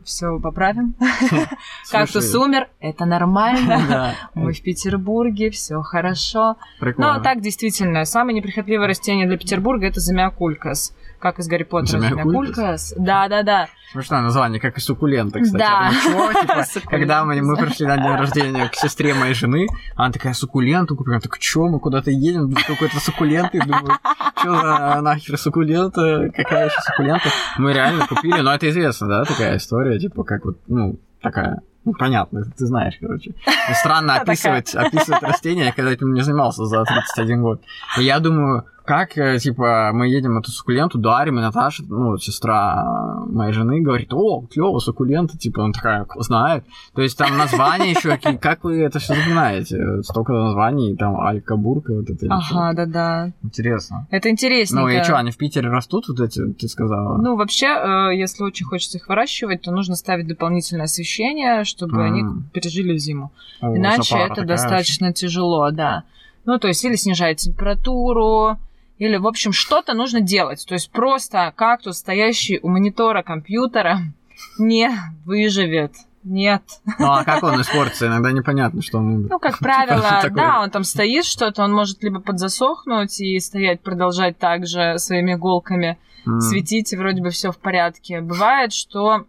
Speaker 2: все поправим. Кактус умер, это нормально. Мы в Петербурге, все хорошо. Но так действительно, самое неприхотливое растение для Петербурга это замиокулькас. Как из Гарри Поттера замиокулькас. Да, да, да.
Speaker 1: Смешное название, как и суккуленты, кстати. Да. Типа, когда мы, мы пришли на день рождения к сестре моей жены, она такая суккуленту купила. Так, что, мы куда-то едем, какой-то суккуленты. Думаю, что за нахер суккулента, какая еще суккулента? Мы реально купили, но это известно, да, такая история, типа, как вот, ну, такая ну, понятно, ты знаешь, короче. Странно описывать, описывать растения, когда этим не занимался за 31 год. И я думаю, как, э, типа, мы едем эту суккуленту, дарим, и Наташа, ну, сестра моей жены, говорит, о, клево, суккулента, типа, он такая, знает. То есть там названия еще, как вы это все запоминаете? Столько названий, там, Алькабурка, вот это.
Speaker 2: Ага, да-да.
Speaker 1: Интересно.
Speaker 2: Это интересно.
Speaker 1: Ну, и что, они в Питере растут, вот эти, ты сказала?
Speaker 2: Ну, вообще, э, если очень хочется их выращивать, то нужно ставить дополнительное освещение, чтобы они пережили зиму. Иначе это достаточно тяжело, да. Ну, то есть, или снижает температуру, или, в общем, что-то нужно делать. То есть просто кактус, стоящий у монитора компьютера, не выживет. Нет.
Speaker 1: Ну, а как он испортится? Иногда непонятно, что он умер.
Speaker 2: Ну, как правило, да, он там стоит что-то, он может либо подзасохнуть и стоять, продолжать так же своими иголками, mm. светить, и вроде бы все в порядке. Бывает, что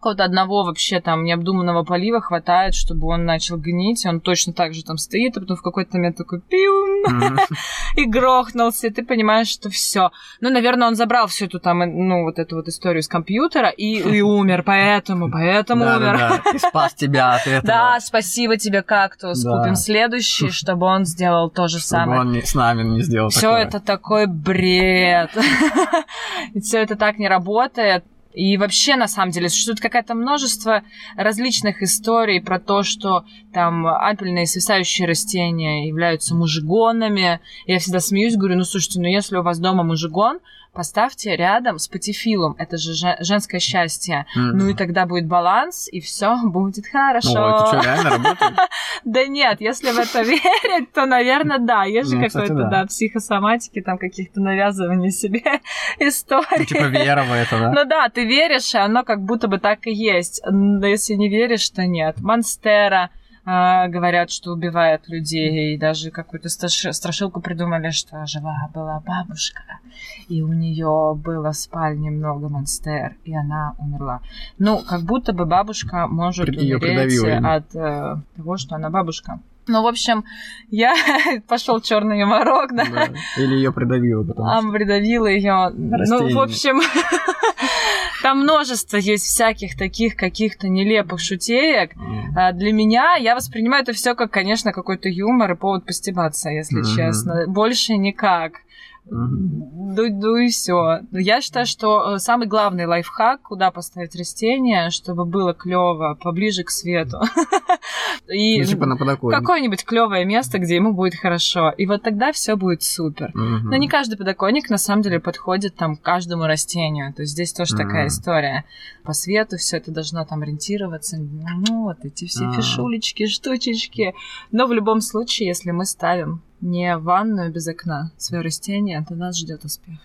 Speaker 2: какого-то одного вообще там необдуманного полива хватает, чтобы он начал гнить, он точно так же там стоит, а потом в какой-то момент такой пиум и грохнулся, и ты понимаешь, что все. Ну, наверное, он забрал всю эту там, ну, вот эту вот историю с компьютера и, и умер, поэтому, поэтому умер.
Speaker 1: Да, и спас тебя от этого.
Speaker 2: Да, спасибо тебе, кактус. Купим следующий, чтобы он сделал то же самое.
Speaker 1: он с нами не сделал
Speaker 2: Все это такой бред. Все это так не работает. И вообще, на самом деле, существует какое-то множество различных историй про то, что там апельные свисающие растения являются мужигонами. Я всегда смеюсь, говорю, ну слушайте, ну если у вас дома мужигон, поставьте рядом с патифилом, это же женское счастье. Mm-hmm. Ну и тогда будет баланс, и все будет хорошо. Ну,
Speaker 1: это что, реально работает?
Speaker 2: Да нет, если в это верить, то, наверное, да. Есть же ну, какой-то, да, психосоматики, там каких-то навязываний себе историй. Ну,
Speaker 1: типа вера в это, да?
Speaker 2: Ну да, ты веришь, и оно как будто бы так и есть. Но если не веришь, то нет. Монстера, а, говорят, что убивает людей, и даже какую-то страшилку придумали, что жила была бабушка, и у нее было в спальне много монстер, и она умерла. Ну, как будто бы бабушка может умереть от э, того, что она бабушка. Ну, в общем, я пошел черный юморок, да. да.
Speaker 1: Или ее придавила потом. А,
Speaker 2: придавила ее. Ну, в общем, там множество есть всяких таких каких-то нелепых шутеек. Mm. Для меня я воспринимаю это все как, конечно, какой-то юмор и повод постебаться, если mm-hmm. честно. Больше никак. Ну, ну и все. Я считаю, что э, самый главный лайфхак, куда поставить растение, чтобы было клево, поближе к свету.
Speaker 1: И ну, типа на
Speaker 2: какое-нибудь клевое место, где ему будет хорошо. И вот тогда все будет супер. Но не каждый подоконник на самом деле подходит там каждому растению. То есть здесь тоже такая история. По свету все это должно там ориентироваться. Ну, вот эти все фишулечки, штучечки. Но в любом случае, если мы ставим не ванную без окна, свое растение, то нас ждет успех.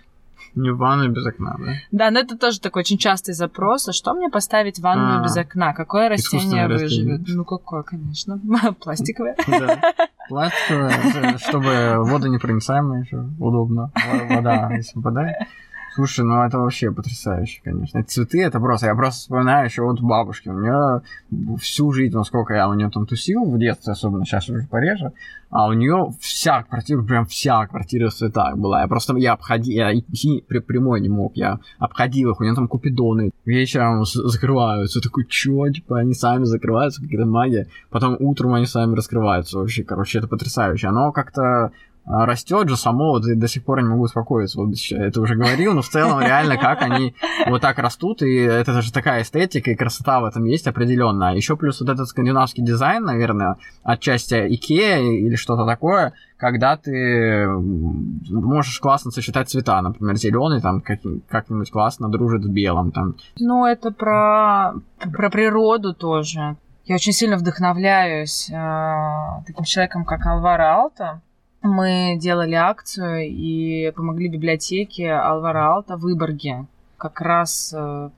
Speaker 1: Не ванную без окна, да?
Speaker 2: Да, но это тоже такой очень частый запрос. А что мне поставить ванную а, без окна? Какое растение выживет? Ну, какое, конечно. Пластиковое. Да.
Speaker 1: Пластиковое, чтобы вода непроницаемая еще удобно. Вода, если попадает. Слушай, ну это вообще потрясающе, конечно. Эти цветы, это просто... Я просто вспоминаю еще вот бабушки. У нее всю жизнь, ну сколько я у нее там тусил в детстве, особенно сейчас уже пореже, а у нее вся квартира, прям вся квартира в цветах была. Я просто, я обходил, я идти при, прямой не мог, я обходил их, у нее там купидоны вечером закрываются. Такой, чё, типа, они сами закрываются, какая-то магия. Потом утром они сами раскрываются вообще, короче, это потрясающе. Оно как-то растет же само, вот и до сих пор не могу успокоиться, вот это уже говорил, но в целом реально как они вот так растут, и это же такая эстетика и красота в этом есть определенная. Еще плюс вот этот скандинавский дизайн, наверное, отчасти Икея или что-то такое, когда ты можешь классно сочетать цвета, например, зеленый там как- как-нибудь классно дружит с белым там.
Speaker 2: Ну, это про, про природу тоже. Я очень сильно вдохновляюсь э, таким человеком, как Алвар Аалто мы делали акцию и помогли библиотеке Алвара Аалто в Выборге как раз э,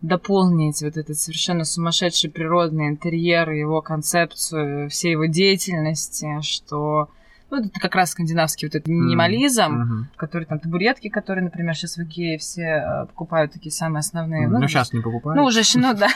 Speaker 2: дополнить вот этот совершенно сумасшедший природный интерьер, его концепцию, всей его деятельности, что ну, это как раз скандинавский вот этот минимализм, mm-hmm. который там табуретки, которые, например, сейчас в Икее все э, покупают такие самые основные.
Speaker 1: Mm-hmm. Ну, ну, сейчас не покупают.
Speaker 2: Ну, уже, ну, да,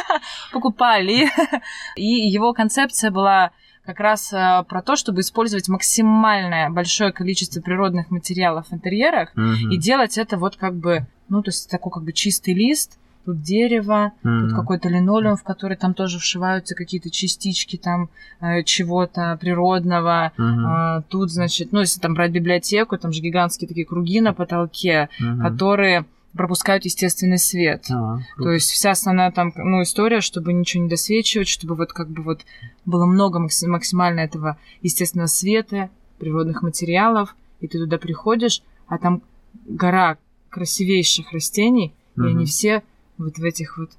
Speaker 2: покупали. И его концепция была как раз э, про то, чтобы использовать максимальное большое количество природных материалов в интерьерах mm-hmm. и делать это вот как бы, ну, то есть такой как бы чистый лист, тут дерево, mm-hmm. тут какой-то линолеум, в который там тоже вшиваются какие-то частички там э, чего-то природного. Mm-hmm. Э, тут, значит, ну, если там брать библиотеку, там же гигантские такие круги на потолке, mm-hmm. которые пропускают естественный свет. А, То есть вся основная там ну, история, чтобы ничего не досвечивать, чтобы вот как бы вот было много максимально этого естественного света, природных материалов, и ты туда приходишь, а там гора красивейших растений, угу. и они все вот в этих вот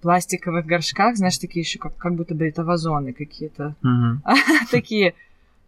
Speaker 2: пластиковых горшках, знаешь, такие еще как, как будто бы это вазоны какие-то. Угу. Такие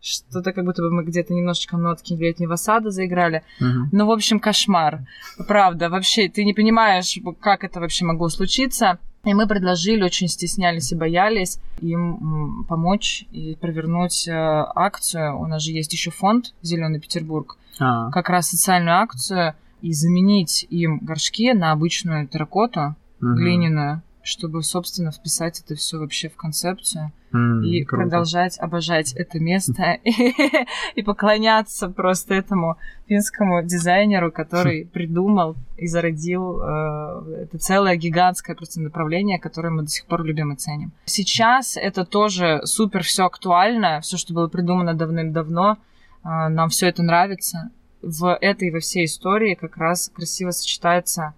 Speaker 2: что-то как будто бы мы где-то немножечко нотки летнего сада заиграли. Угу. Ну, в общем, кошмар. Правда, вообще, ты не понимаешь, как это вообще могло случиться. И мы предложили, очень стеснялись и боялись им помочь и провернуть э, акцию. У нас же есть еще фонд Зеленый Петербург. А. Как раз социальную акцию и заменить им горшки на обычную терракоту угу. глиняную чтобы, собственно, вписать это все вообще в концепцию mm, и круто. продолжать обожать это место и поклоняться просто этому финскому дизайнеру, который придумал и зародил э, это целое гигантское просто направление, которое мы до сих пор любим и ценим. Сейчас это тоже супер все актуально, все, что было придумано давным-давно, э, нам все это нравится. В этой во всей истории как раз красиво сочетаются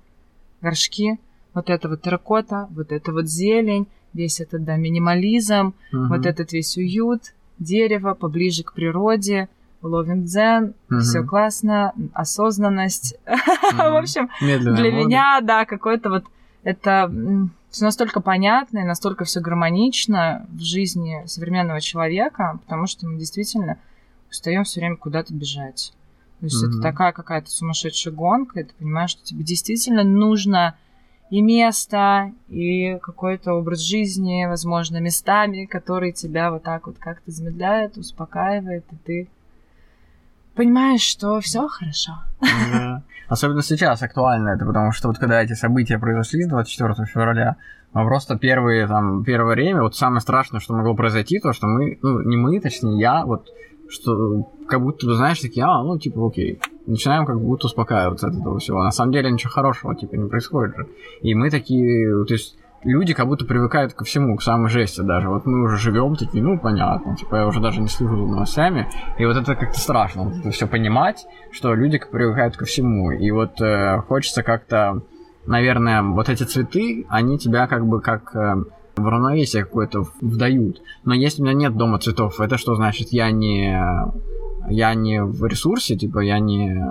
Speaker 2: горшки, вот это вот терракота, вот это вот зелень, весь этот, да, минимализм, угу. вот этот весь уют, дерево поближе к природе, ловим дзен, угу. все классно, осознанность. Угу. В общем, Медленная для мода. меня, да, какой-то вот это все настолько понятно и настолько все гармонично в жизни современного человека, потому что мы действительно устаем все время куда-то бежать. То есть mm это такая какая-то сумасшедшая гонка, и ты понимаешь, что тебе действительно нужно и место, и какой-то образ жизни, возможно, местами, которые тебя вот так вот как-то замедляет, успокаивает, и ты понимаешь, что все хорошо.
Speaker 1: Особенно сейчас актуально это, потому что вот когда эти события произошли с 24 февраля, мы просто первые, там, первое время, вот самое страшное, что могло произойти, то, что мы, ну, не мы, точнее, я, вот что как будто, знаешь, такие, а, ну, типа, окей. Начинаем как будто успокаиваться от этого всего. На самом деле ничего хорошего, типа, не происходит же. И мы такие, то есть, люди как будто привыкают ко всему, к самой жести даже. Вот мы уже живем такие, ну, понятно, типа, я уже даже не слежу за новостями. И вот это как-то страшно, вот это все понимать, что люди привыкают ко всему. И вот э, хочется как-то, наверное, вот эти цветы, они тебя как бы как... Э, в равновесие какое-то вдают. Но если у меня нет дома цветов, это что значит? Я не, я не в ресурсе, типа я не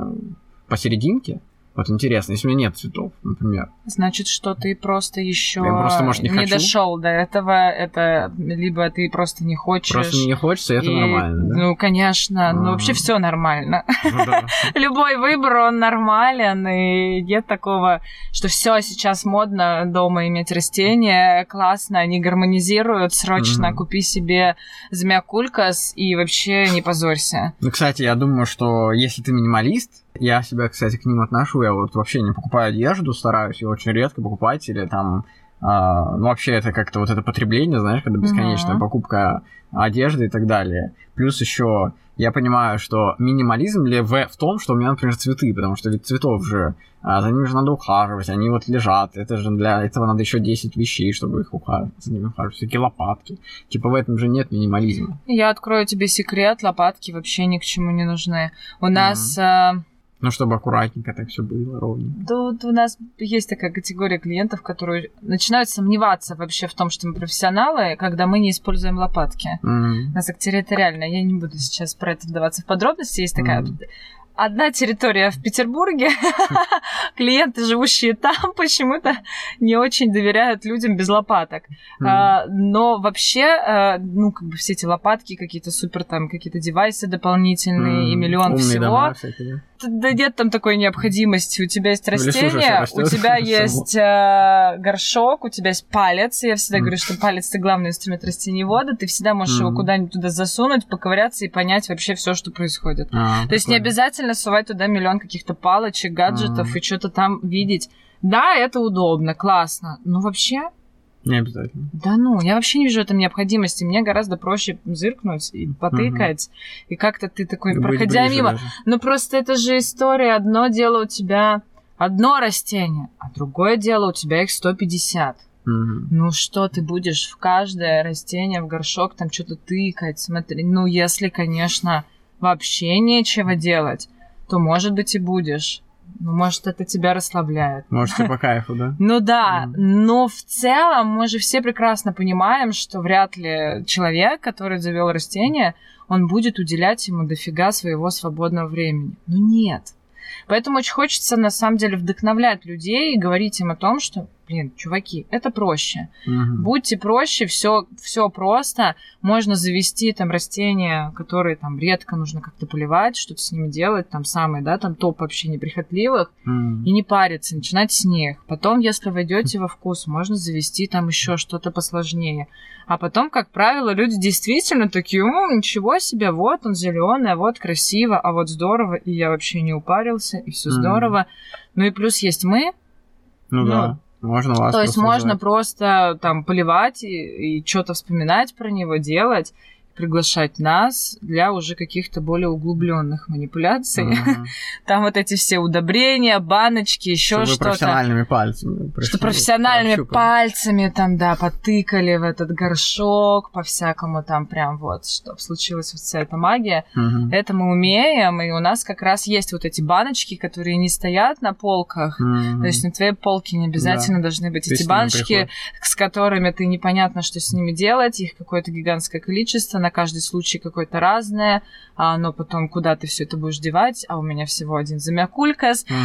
Speaker 1: посерединке. Вот интересно, если у меня нет цветов, например.
Speaker 2: Значит, что ты просто еще
Speaker 1: просто, может, не,
Speaker 2: не дошел до этого. Это либо ты просто не хочешь.
Speaker 1: Просто не хочется, и это нормально. Да?
Speaker 2: Ну, конечно. Ну, вообще все нормально. Ну, да. Любой выбор, он нормален. И нет такого, что все сейчас модно дома иметь растения. Классно, они гармонизируют. Срочно mm-hmm. купи себе змея-кулькас и вообще не позорься.
Speaker 1: Ну, кстати, я думаю, что если ты минималист, я себя, кстати, к ним отношу. Я вот вообще не покупаю одежду, стараюсь ее очень редко покупать или там Uh, ну, вообще, это как-то вот это потребление, знаешь, когда бесконечная uh-huh. покупка одежды и так далее. Плюс еще я понимаю, что минимализм ли в, в том, что у меня, например, цветы, потому что ведь цветов же, а, за ними же надо ухаживать, они вот лежат, это же для этого надо еще 10 вещей, чтобы их ухаживать, за ними ухаживать, всякие лопатки. Типа в этом же нет минимализма.
Speaker 2: Я открою тебе секрет, лопатки вообще ни к чему не нужны. У нас...
Speaker 1: Ну, чтобы аккуратненько так все было, ровненько.
Speaker 2: Тут у нас есть такая категория клиентов, которые начинают сомневаться вообще в том, что мы профессионалы, когда мы не используем лопатки. Mm-hmm. У нас так территориально. Я не буду сейчас про это вдаваться в подробности. Есть такая mm-hmm одна территория в Петербурге, клиенты, живущие там, почему-то не очень доверяют людям без лопаток. Mm. А, но вообще, а, ну, как бы все эти лопатки, какие-то супер там, какие-то девайсы дополнительные mm. и миллион Умные всего. Дома всякие, да? Да нет там такой необходимости. У тебя есть растение, у тебя есть э, горшок, у тебя есть палец. Я всегда mm. говорю, что палец это главный инструмент растениевода. Ты всегда можешь mm. его куда-нибудь туда засунуть, поковыряться и понять вообще все, что происходит. А, То есть не обязательно сувать туда миллион каких-то палочек, гаджетов mm-hmm. и что-то там видеть. Да, это удобно, классно. Но вообще...
Speaker 1: Не обязательно.
Speaker 2: Да ну, я вообще не вижу этом необходимости. Мне гораздо проще зыркнуть и потыкать. Угу. И как-то ты такой, и проходя мимо. Даже. Ну просто это же история. Одно дело у тебя одно растение, а другое дело у тебя их 150. Угу. Ну что ты будешь в каждое растение, в горшок там что-то тыкать, смотри. Ну если, конечно, вообще нечего делать то, может быть, и будешь. Ну, может, это тебя расслабляет.
Speaker 1: Может, и по кайфу, да?
Speaker 2: Ну да, но в целом мы же все прекрасно понимаем, что вряд ли человек, который завел растение, он будет уделять ему дофига своего свободного времени. Ну нет. Поэтому очень хочется, на самом деле, вдохновлять людей и говорить им о том, что блин, чуваки, это проще. Угу. Будьте проще, все, все просто. Можно завести там растения, которые там редко нужно как-то поливать, что-то с ними делать, там самые, да, там топ вообще неприхотливых, угу. и не париться, начинать с них. Потом, если войдете во вкус, можно завести там еще что-то посложнее. А потом, как правило, люди действительно такие, о, ничего себе, вот он зеленый, а вот красиво, а вот здорово, и я вообще не упарился, и все здорово. Ну и плюс есть мы,
Speaker 1: ну, ну да. Можно вас
Speaker 2: То есть можно просто там поливать и, и что-то вспоминать про него, делать приглашать нас для уже каких-то более углубленных манипуляций. Uh-huh. Там вот эти все удобрения, баночки, еще что-то.
Speaker 1: профессиональными пальцами.
Speaker 2: Что профессиональными пальцами там, да, потыкали в этот горшок, по-всякому там прям вот, чтобы случилась вот вся эта магия. Uh-huh. Это мы умеем, и у нас как раз есть вот эти баночки, которые не стоят на полках. Uh-huh. То есть на твоей полке не обязательно да. должны быть эти баночки, с которыми ты непонятно, что с ними делать, их какое-то гигантское количество, на каждый случай какое-то разное, а, но потом куда ты все это будешь девать, а у меня всего один замякулькас.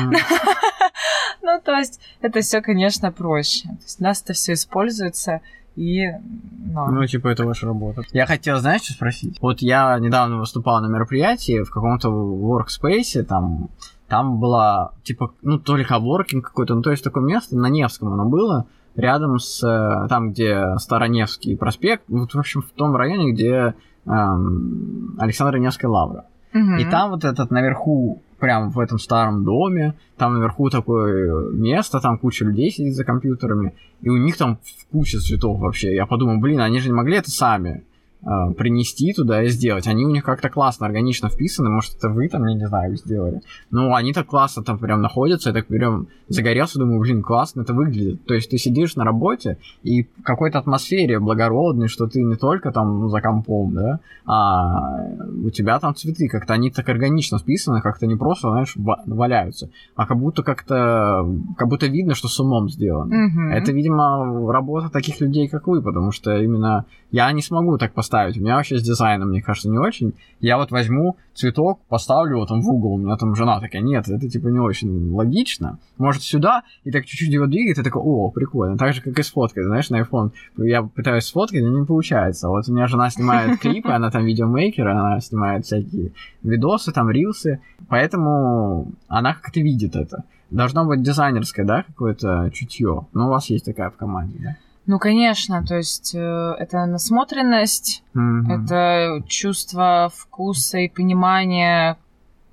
Speaker 2: Ну, то есть это все, конечно, проще. То есть у нас это все используется и...
Speaker 1: Ну. ну, типа, это ваша работа. Я хотел, знаешь, что спросить? Вот я недавно выступал на мероприятии в каком-то workspace, там, там была, типа, ну, то ли коворкинг какой-то, ну, то есть такое место, на Невском оно было, рядом с э, там, где Староневский проспект, вот, в общем, в том районе, где эм, Александра Невская лавра. Угу. И там вот этот наверху, прям в этом старом доме, там наверху такое место, там куча людей сидит за компьютерами, и у них там куча цветов вообще. Я подумал, блин, они же не могли это сами принести туда и сделать. Они у них как-то классно, органично вписаны. Может, это вы там, я не знаю, сделали. Но они так классно там прям находятся. Я так прям загорелся, думаю, блин, классно это выглядит. То есть ты сидишь на работе и в какой-то атмосфере благородной, что ты не только там за компом, да, а у тебя там цветы, как-то они так органично вписаны, как-то не просто, знаешь, валяются, а как будто как-то, как будто видно, что с умом сделано. Mm-hmm. Это, видимо, работа таких людей, как вы, потому что именно я не смогу так поставить ставить. У меня вообще с дизайном, мне кажется, не очень. Я вот возьму цветок, поставлю его там в угол, у меня там жена такая, нет, это типа не очень логично. Может сюда, и так чуть-чуть его двигает, и такой, о, прикольно. Так же, как и сфоткать, знаешь, на iPhone. Я пытаюсь сфоткать, но не получается. Вот у меня жена снимает клипы, она там видеомейкер, она снимает всякие видосы, там, рилсы, поэтому она как-то видит это. Должно быть дизайнерское, да, какое-то чутье. Но у вас есть такая в команде, да?
Speaker 2: Ну, конечно, то есть э, это насмотренность, mm-hmm. это чувство вкуса и понимания,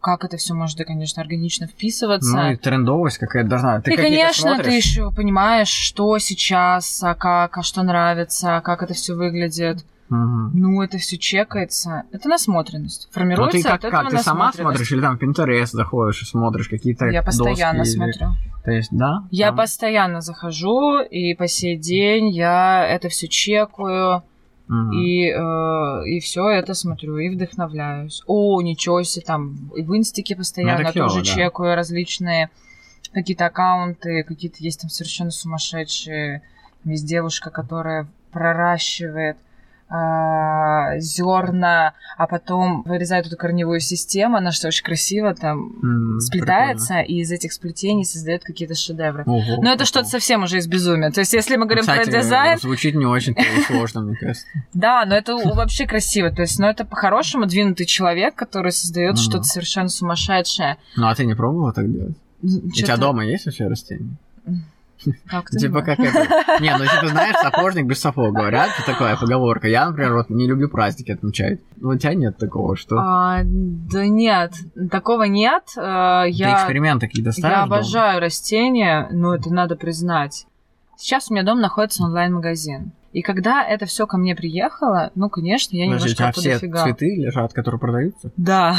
Speaker 2: как это все может, конечно, органично вписываться.
Speaker 1: Ну и трендовость какая-то должна.
Speaker 2: Ты, и, конечно, смотришь? ты еще понимаешь, что сейчас, а как, а что нравится, как это все выглядит. Угу. Ну, это все чекается. Это насмотренность. Формируется
Speaker 1: ну, ты как,
Speaker 2: от этого
Speaker 1: как? Ты сама смотришь или там в Pinterest заходишь и смотришь какие-то
Speaker 2: Я постоянно
Speaker 1: доски
Speaker 2: смотрю.
Speaker 1: Или... То есть, да?
Speaker 2: Я там... постоянно захожу, и по сей день я это все чекаю. Угу. И, э, и все это смотрю и вдохновляюсь. О, ничего себе, там и в инстике постоянно ну, клево, тоже да. чекаю различные какие-то аккаунты, какие-то есть там совершенно сумасшедшие. Есть девушка, которая проращивает а, зерна, а потом вырезают эту корневую систему, она что очень красиво там mm, сплетается, прикольно. и из этих сплетений создает какие-то шедевры. Ого, Но это что-то совсем уже из безумия. То есть, если мы говорим
Speaker 1: Кстати,
Speaker 2: про дизайн...
Speaker 1: Звучит не очень сложно, мне кажется.
Speaker 2: Да, но это вообще красиво. То есть, ну это по-хорошему двинутый человек, который создает что-то совершенно сумасшедшее.
Speaker 1: Ну а ты не пробовала так делать? У тебя дома есть вообще растения?
Speaker 2: Как
Speaker 1: типа как это... Не, ну типа знаешь, сапожник без сапог, говорят, такая поговорка. Я, например, вот не люблю праздники отмечать. Ну, у тебя нет такого, что...
Speaker 2: А, да нет, такого нет. А, я...
Speaker 1: Ты эксперименты какие-то ставишь
Speaker 2: Я обожаю дома? растения, но это надо признать. Сейчас у меня дома находится онлайн-магазин. И когда это все ко мне приехало, ну, конечно, я Подожди, немножко
Speaker 1: у тебя все фига. цветы лежат, которые продаются?
Speaker 2: Да.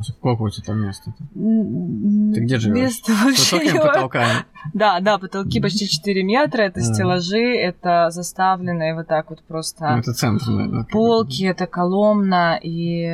Speaker 1: Сколько у тебя там места? Ты где живешь?
Speaker 2: Место вообще... С потолками? Да, да, потолки почти 4 метра, это стеллажи, это заставленные вот так вот просто...
Speaker 1: Ну, это центр, наверное.
Speaker 2: Полки, это коломна, и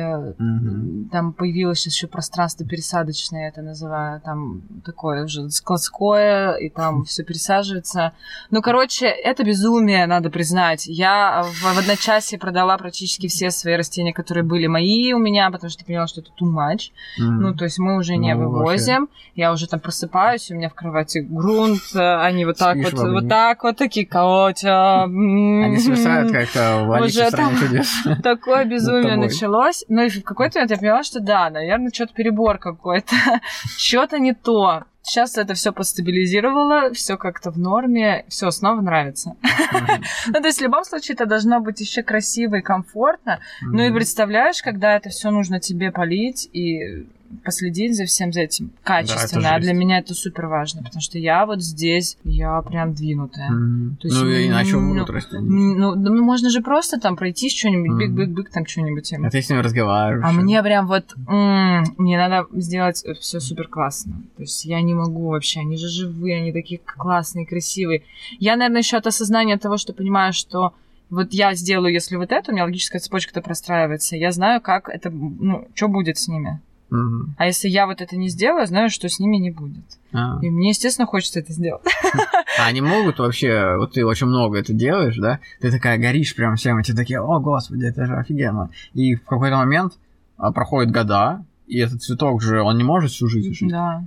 Speaker 2: там появилось сейчас еще пространство пересадочное, это называю, там такое уже складское, и там все пересаживается. Ну, короче, это безумие, надо признать. Я в, в одночасье продала практически все свои растения, которые были мои у меня, потому что поняла, что это too much. Ну, то есть мы уже не ну, вывозим. Я уже там просыпаюсь, у меня в кровати грунт, они вот так вот, вот так вот такие, Катя.
Speaker 1: Они свисают как-то в Уже там
Speaker 2: такое безумие началось. Ну и в какой-то момент я поняла, что да, наверное, что-то перебор какой-то, что-то не то. Сейчас это все постабилизировало, все как-то в норме, все снова нравится. ну, то есть в любом случае это должно быть еще красиво и комфортно. Ну и представляешь, когда это все нужно тебе полить и последить за всем за этим качественно. Да, а для меня это супер важно, потому что я вот здесь, я прям двинутая.
Speaker 1: Mm-hmm. То есть, ну, и иначе ну, будут расти. Ну,
Speaker 2: ну, можно же просто там пройти что-нибудь, бик-бик-бик, там что-нибудь.
Speaker 1: А ты с ним разговариваешь.
Speaker 2: А мне прям вот, мне надо сделать все супер классно. То есть я не могу вообще, они же живые, они такие классные, красивые. Я, наверное, еще от осознания того, что понимаю, что вот я сделаю, если вот это, у меня логическая цепочка-то простраивается, я знаю, как это, ну, что будет с ними.
Speaker 1: Угу.
Speaker 2: А если я вот это не сделаю, знаю, что с ними не будет. А. И мне, естественно, хочется это сделать.
Speaker 1: А они могут вообще, вот ты очень много это делаешь, да? Ты такая горишь прям всем, и ты такие, о, господи, это же офигенно. И в какой-то момент а, проходят года, и этот цветок же, он не может всю жизнь жить.
Speaker 2: Да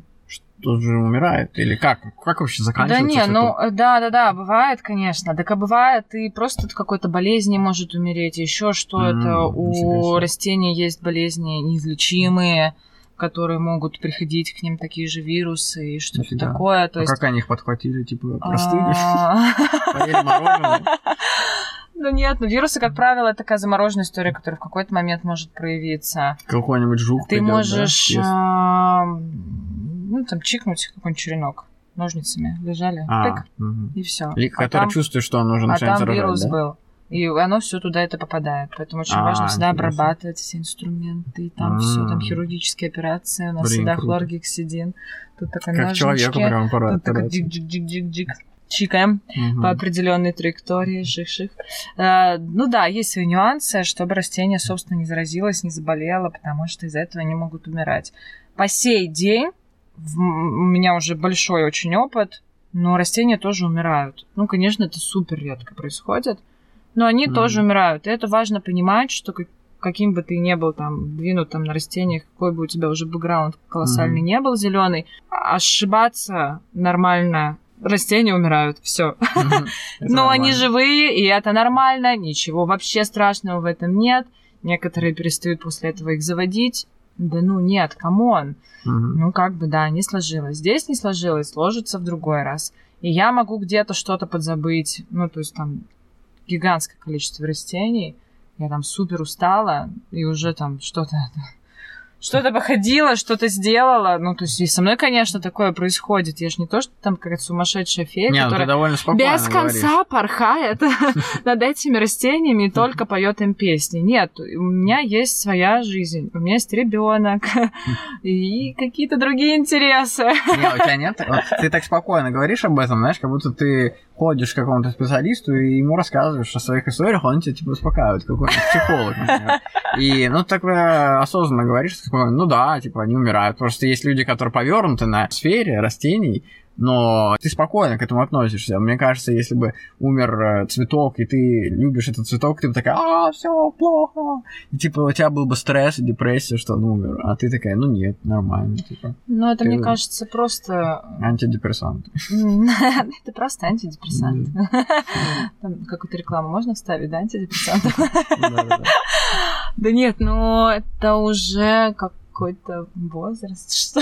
Speaker 1: тут же умирает? Или как? Как вообще заканчивается?
Speaker 2: Да не, ну да, да, да, бывает, конечно. Так а бывает и просто от какой-то болезни может умереть, еще что-то. Mm, У растений есть болезни неизлечимые которые могут приходить к ним такие же вирусы и что-то такое. То
Speaker 1: а
Speaker 2: есть...
Speaker 1: как они их подхватили? Типа простыли? А.
Speaker 2: Ну нет, ну вирусы, как правило, это такая замороженная история, которая в какой-то момент может проявиться.
Speaker 1: Какой-нибудь жук
Speaker 2: Ты можешь ну, там, чикнуть какой-нибудь черенок ножницами, лежали, а, тык, угу. и все.
Speaker 1: Или а который там, чувствует, что он уже начинает
Speaker 2: А там
Speaker 1: заражать,
Speaker 2: вирус
Speaker 1: да?
Speaker 2: был. И оно все туда это попадает. Поэтому очень а, важно всегда интересно. обрабатывать все инструменты. И там все, там хирургические операции. У нас Блин, всегда хлоргексидин. Тут такая
Speaker 1: как
Speaker 2: ножнички.
Speaker 1: человеку прям аппарат.
Speaker 2: Тут такой джик-джик-джик-джик чикаем угу. по определенной траектории, ших-ших. А, ну да, есть свои нюансы, чтобы растение, собственно, не заразилось, не заболело, потому что из-за этого они могут умирать. По сей день у меня уже большой очень опыт, но растения тоже умирают. Ну, конечно, это супер редко происходит. Но они mm. тоже умирают. И это важно понимать, что каким бы ты ни был там двинут там на растениях, какой бы у тебя уже бэкграунд колоссальный mm-hmm. не был зеленый, ошибаться нормально растения умирают, все. Но они живые, и это нормально, ничего вообще страшного в этом нет. Некоторые перестают после этого их заводить. Да ну нет, come on. Ну как бы да, не сложилось. Здесь не сложилось, сложится в другой раз. И я могу где-то что-то подзабыть. Ну, то есть там гигантское количество растений. Я там супер устала, и уже там что-то что-то походила, что-то сделала. Ну, то есть и со мной, конечно, такое происходит. Я же не то, что там какая-то сумасшедшая фея,
Speaker 1: не, ну,
Speaker 2: которая
Speaker 1: довольно
Speaker 2: без конца
Speaker 1: говоришь.
Speaker 2: порхает над этими растениями и только поет им песни. Нет, у меня есть своя жизнь. У меня есть ребенок и какие-то другие интересы.
Speaker 1: Не, у тебя нет? Вот ты так спокойно говоришь об этом, знаешь, как будто ты ходишь к какому-то специалисту и ему рассказываешь о своих историях, он тебя типа успокаивает, какой-то психолог, например. И, ну, так осознанно говоришь, ну да, типа, они умирают. Просто есть люди, которые повернуты на сфере растений, но ты спокойно к этому относишься. Мне кажется, если бы умер э, цветок, и ты любишь этот цветок, ты бы такая, а, все плохо. И типа у тебя был бы стресс, депрессия, что он умер. А ты такая, ну нет, нормально. Типа.
Speaker 2: Ну, это, ты... мне кажется, просто...
Speaker 1: Антидепрессант.
Speaker 2: Это просто антидепрессант. Там какую-то рекламу можно вставить, да, антидепрессант? Да нет, ну это уже как какой-то возраст, что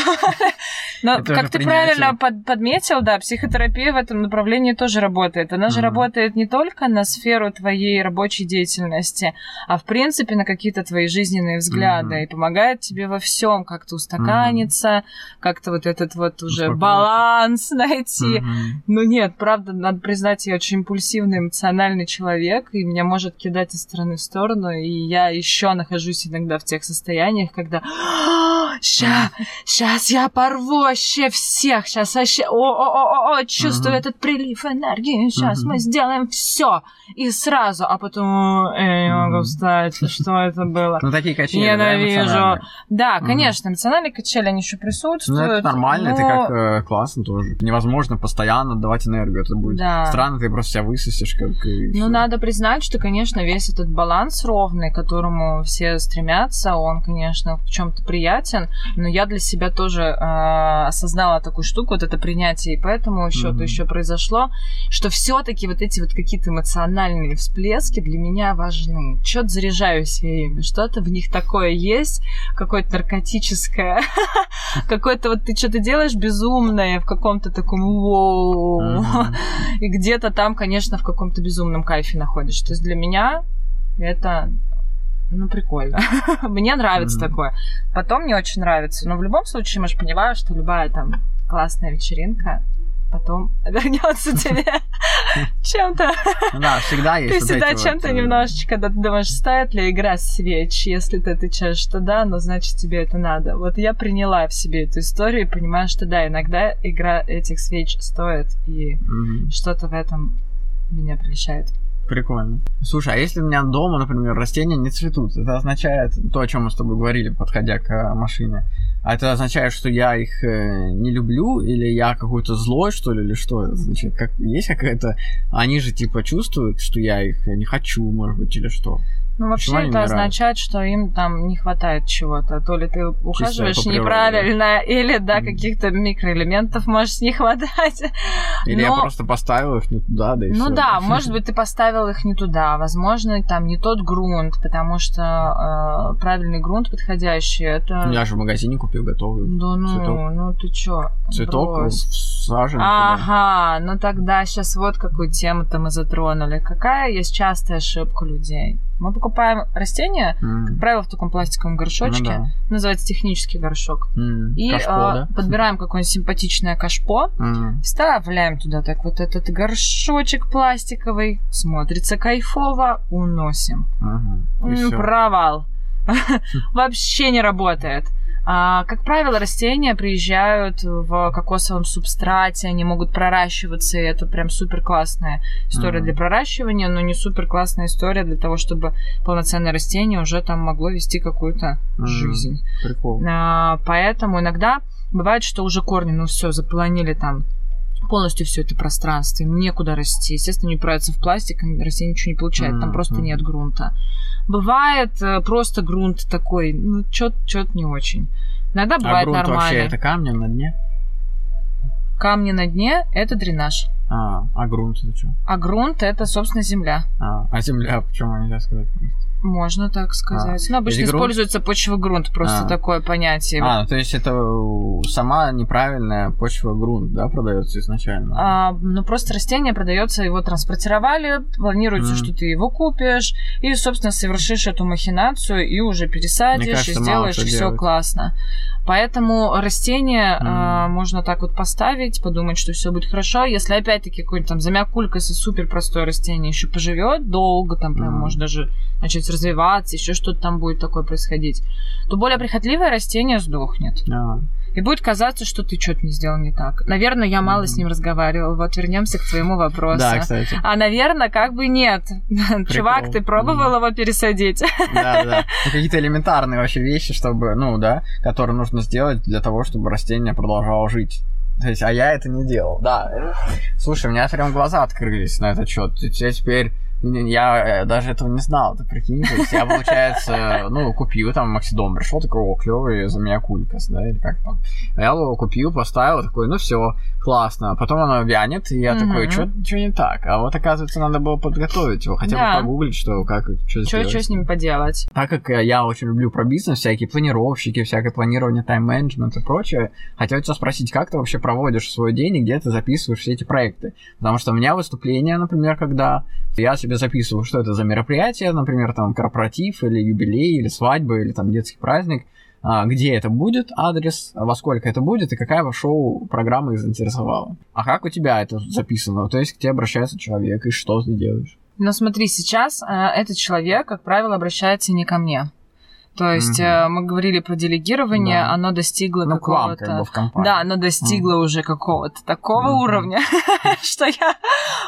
Speaker 2: Но, это как ты принятие. правильно под, подметил, да, психотерапия в этом направлении тоже работает. Она же mm-hmm. работает не только на сферу твоей рабочей деятельности, а в принципе на какие-то твои жизненные взгляды mm-hmm. и помогает тебе во всем как-то устаканиться, mm-hmm. как-то вот этот вот уже баланс найти. Mm-hmm. Ну нет, правда, надо признать, я очень импульсивный, эмоциональный человек, и меня может кидать из стороны в сторону, и я еще нахожусь иногда в тех состояниях, когда сейчас, сейчас я порву вообще всех. Сейчас вообще, о-о-о-о, чувствую этот прилив энергии. Сейчас мы сделаем все и сразу, а потом я не могу встать. Что это было?
Speaker 1: Ну такие качели.
Speaker 2: Ненавижу. Да, конечно, эмоциональные качели они еще присутствуют.
Speaker 1: Ну это нормально, это как э, классно тоже. Невозможно постоянно давать энергию, это будет странно, ты просто себя высосешь как.
Speaker 2: Ну надо признать, что, конечно, весь этот баланс ровный, к которому все стремятся, он, конечно, в чем-то приятен, но я для себя тоже э, осознала такую штуку, вот это принятие, и поэтому счету mm-hmm. еще произошло, что все-таки вот эти вот какие-то эмоциональные всплески для меня важны. Что-то заряжаюсь я ими, что-то в них такое есть, какое-то наркотическое, какое-то вот ты что-то делаешь безумное в каком-то таком воу, и где-то там, конечно, в каком-то безумном кайфе находишься. То есть для меня это ну, прикольно. мне нравится mm-hmm. такое. Потом мне очень нравится. Но в любом случае, мы же понимаем, что любая там классная вечеринка потом вернется тебе чем-то.
Speaker 1: Ну да, всегда есть.
Speaker 2: Ты всегда чем-то. Э, немножечко, когда ты думаешь, стоит ли игра свеч, если ты отвечаешь, что да, но значит тебе это надо. Вот я приняла в себе эту историю и понимаю, что да, иногда игра этих свеч стоит, и что-то в этом меня прельщает.
Speaker 1: Прикольно. Слушай, а если у меня дома, например, растения не цветут, это означает то, о чем мы с тобой говорили, подходя к э, машине. А это означает, что я их э, не люблю, или я какой-то злой, что ли, или что это значит? Как, есть какая-то... Они же типа чувствуют, что я их не хочу, может быть, или что?
Speaker 2: Ну, вообще Почему это означает, что им там не хватает чего-то. То ли ты ухаживаешь неправильно, или, да, mm. каких-то микроэлементов может не хватать.
Speaker 1: Или Но... я просто поставил их не туда, да и
Speaker 2: Ну
Speaker 1: всё.
Speaker 2: да, может быть, ты поставил их не туда. Возможно, там не тот грунт, потому что э, правильный грунт подходящий, это...
Speaker 1: Я же в магазине купил готовый
Speaker 2: Да ну,
Speaker 1: цветок.
Speaker 2: ну ты чё?
Speaker 1: Цветок сажен
Speaker 2: Ага, ну тогда сейчас вот какую тему-то мы затронули. Какая есть частая ошибка людей? Мы покупаем растения, mm. как правило, в таком пластиковом горшочке. Ну, да. Называется технический горшок.
Speaker 1: Mm.
Speaker 2: И
Speaker 1: кашпо,
Speaker 2: э,
Speaker 1: да?
Speaker 2: подбираем какое-нибудь симпатичное кашпо, mm. вставляем туда так вот этот горшочек пластиковый, смотрится кайфово, уносим.
Speaker 1: Uh-huh.
Speaker 2: Провал. Вообще не работает. А, как правило, растения приезжают в кокосовом субстрате, они могут проращиваться, и это прям супер классная история mm-hmm. для проращивания, но не супер классная история для того, чтобы полноценное растение уже там могло вести какую-то mm-hmm. жизнь.
Speaker 1: Прикол.
Speaker 2: А, поэтому иногда бывает, что уже корни, ну все, заполонили там полностью все это пространство, им некуда расти. Естественно, не упираются в пластик, растение ничего не получает, там просто нет грунта. Бывает э, просто грунт такой, ну, чё-то не очень. Иногда бывает
Speaker 1: а грунт
Speaker 2: нормально.
Speaker 1: вообще это камни на дне?
Speaker 2: Камни на дне – это дренаж.
Speaker 1: А, а грунт это что?
Speaker 2: А грунт – это, собственно, земля.
Speaker 1: А, а земля, почему нельзя сказать?
Speaker 2: Можно так сказать. А. Ну, обычно грунт... используется почва-грунт, просто а. такое понятие.
Speaker 1: А, то есть это сама неправильная почва-грунт, да, продается изначально?
Speaker 2: А, ну, просто растение продается, его транспортировали, планируется, mm. что ты его купишь, и, собственно, совершишь эту махинацию, и уже пересадишь, кажется, и сделаешь все классно. Поэтому растение mm. а, можно так вот поставить, подумать, что все будет хорошо. Если опять-таки какой-нибудь там замякулькас и супер простое растение еще поживет долго, там прям mm. может даже начать развиваться, еще что-то там будет такое происходить, то более прихотливое растение сдохнет.
Speaker 1: А.
Speaker 2: И будет казаться, что ты что-то не сделал не так. Наверное, я мало mm-hmm. с ним разговаривала. Вот вернемся к твоему вопросу.
Speaker 1: Да, кстати.
Speaker 2: А, наверное, как бы нет. Прикол. Чувак, ты пробовал mm-hmm. его пересадить?
Speaker 1: Да, да. Ну, какие-то элементарные вообще вещи, чтобы, ну, да, которые нужно сделать для того, чтобы растение продолжало жить. То есть, а я это не делал. Да. Слушай, у меня прям глаза открылись на этот счет. Я теперь я э, даже этого не знал, ты прикинь. То есть я, получается, ну, купил там Максидом, пришел такой, о, клевый за меня кулькас, да, или как там. Я его купил, поставил, такой, ну все, классно. Потом оно вянет, и я такой, что не так? А вот, оказывается, надо было подготовить его, хотя да. бы погуглить, что, как, что сделать.
Speaker 2: Что с ним поделать.
Speaker 1: Так как я очень люблю про бизнес, всякие планировщики, всякое планирование тайм-менеджмент и прочее, хотел тебя спросить, как ты вообще проводишь свой день и где ты записываешь все эти проекты? Потому что у меня выступление, например, когда я себе записываю, что это за мероприятие, например, там корпоратив или юбилей, или свадьба, или там детский праздник, а, где это будет, адрес, во сколько это будет и какая шоу программа их заинтересовала. А как у тебя это записано? То есть к тебе обращается человек, и что ты делаешь?
Speaker 2: Ну смотри, сейчас э, этот человек, как правило, обращается не ко мне. То есть угу. мы говорили про делегирование, да. оно достигло ну, какого-то... Как бы в. Да, оно достигло угу. уже какого-то такого угу. уровня, что я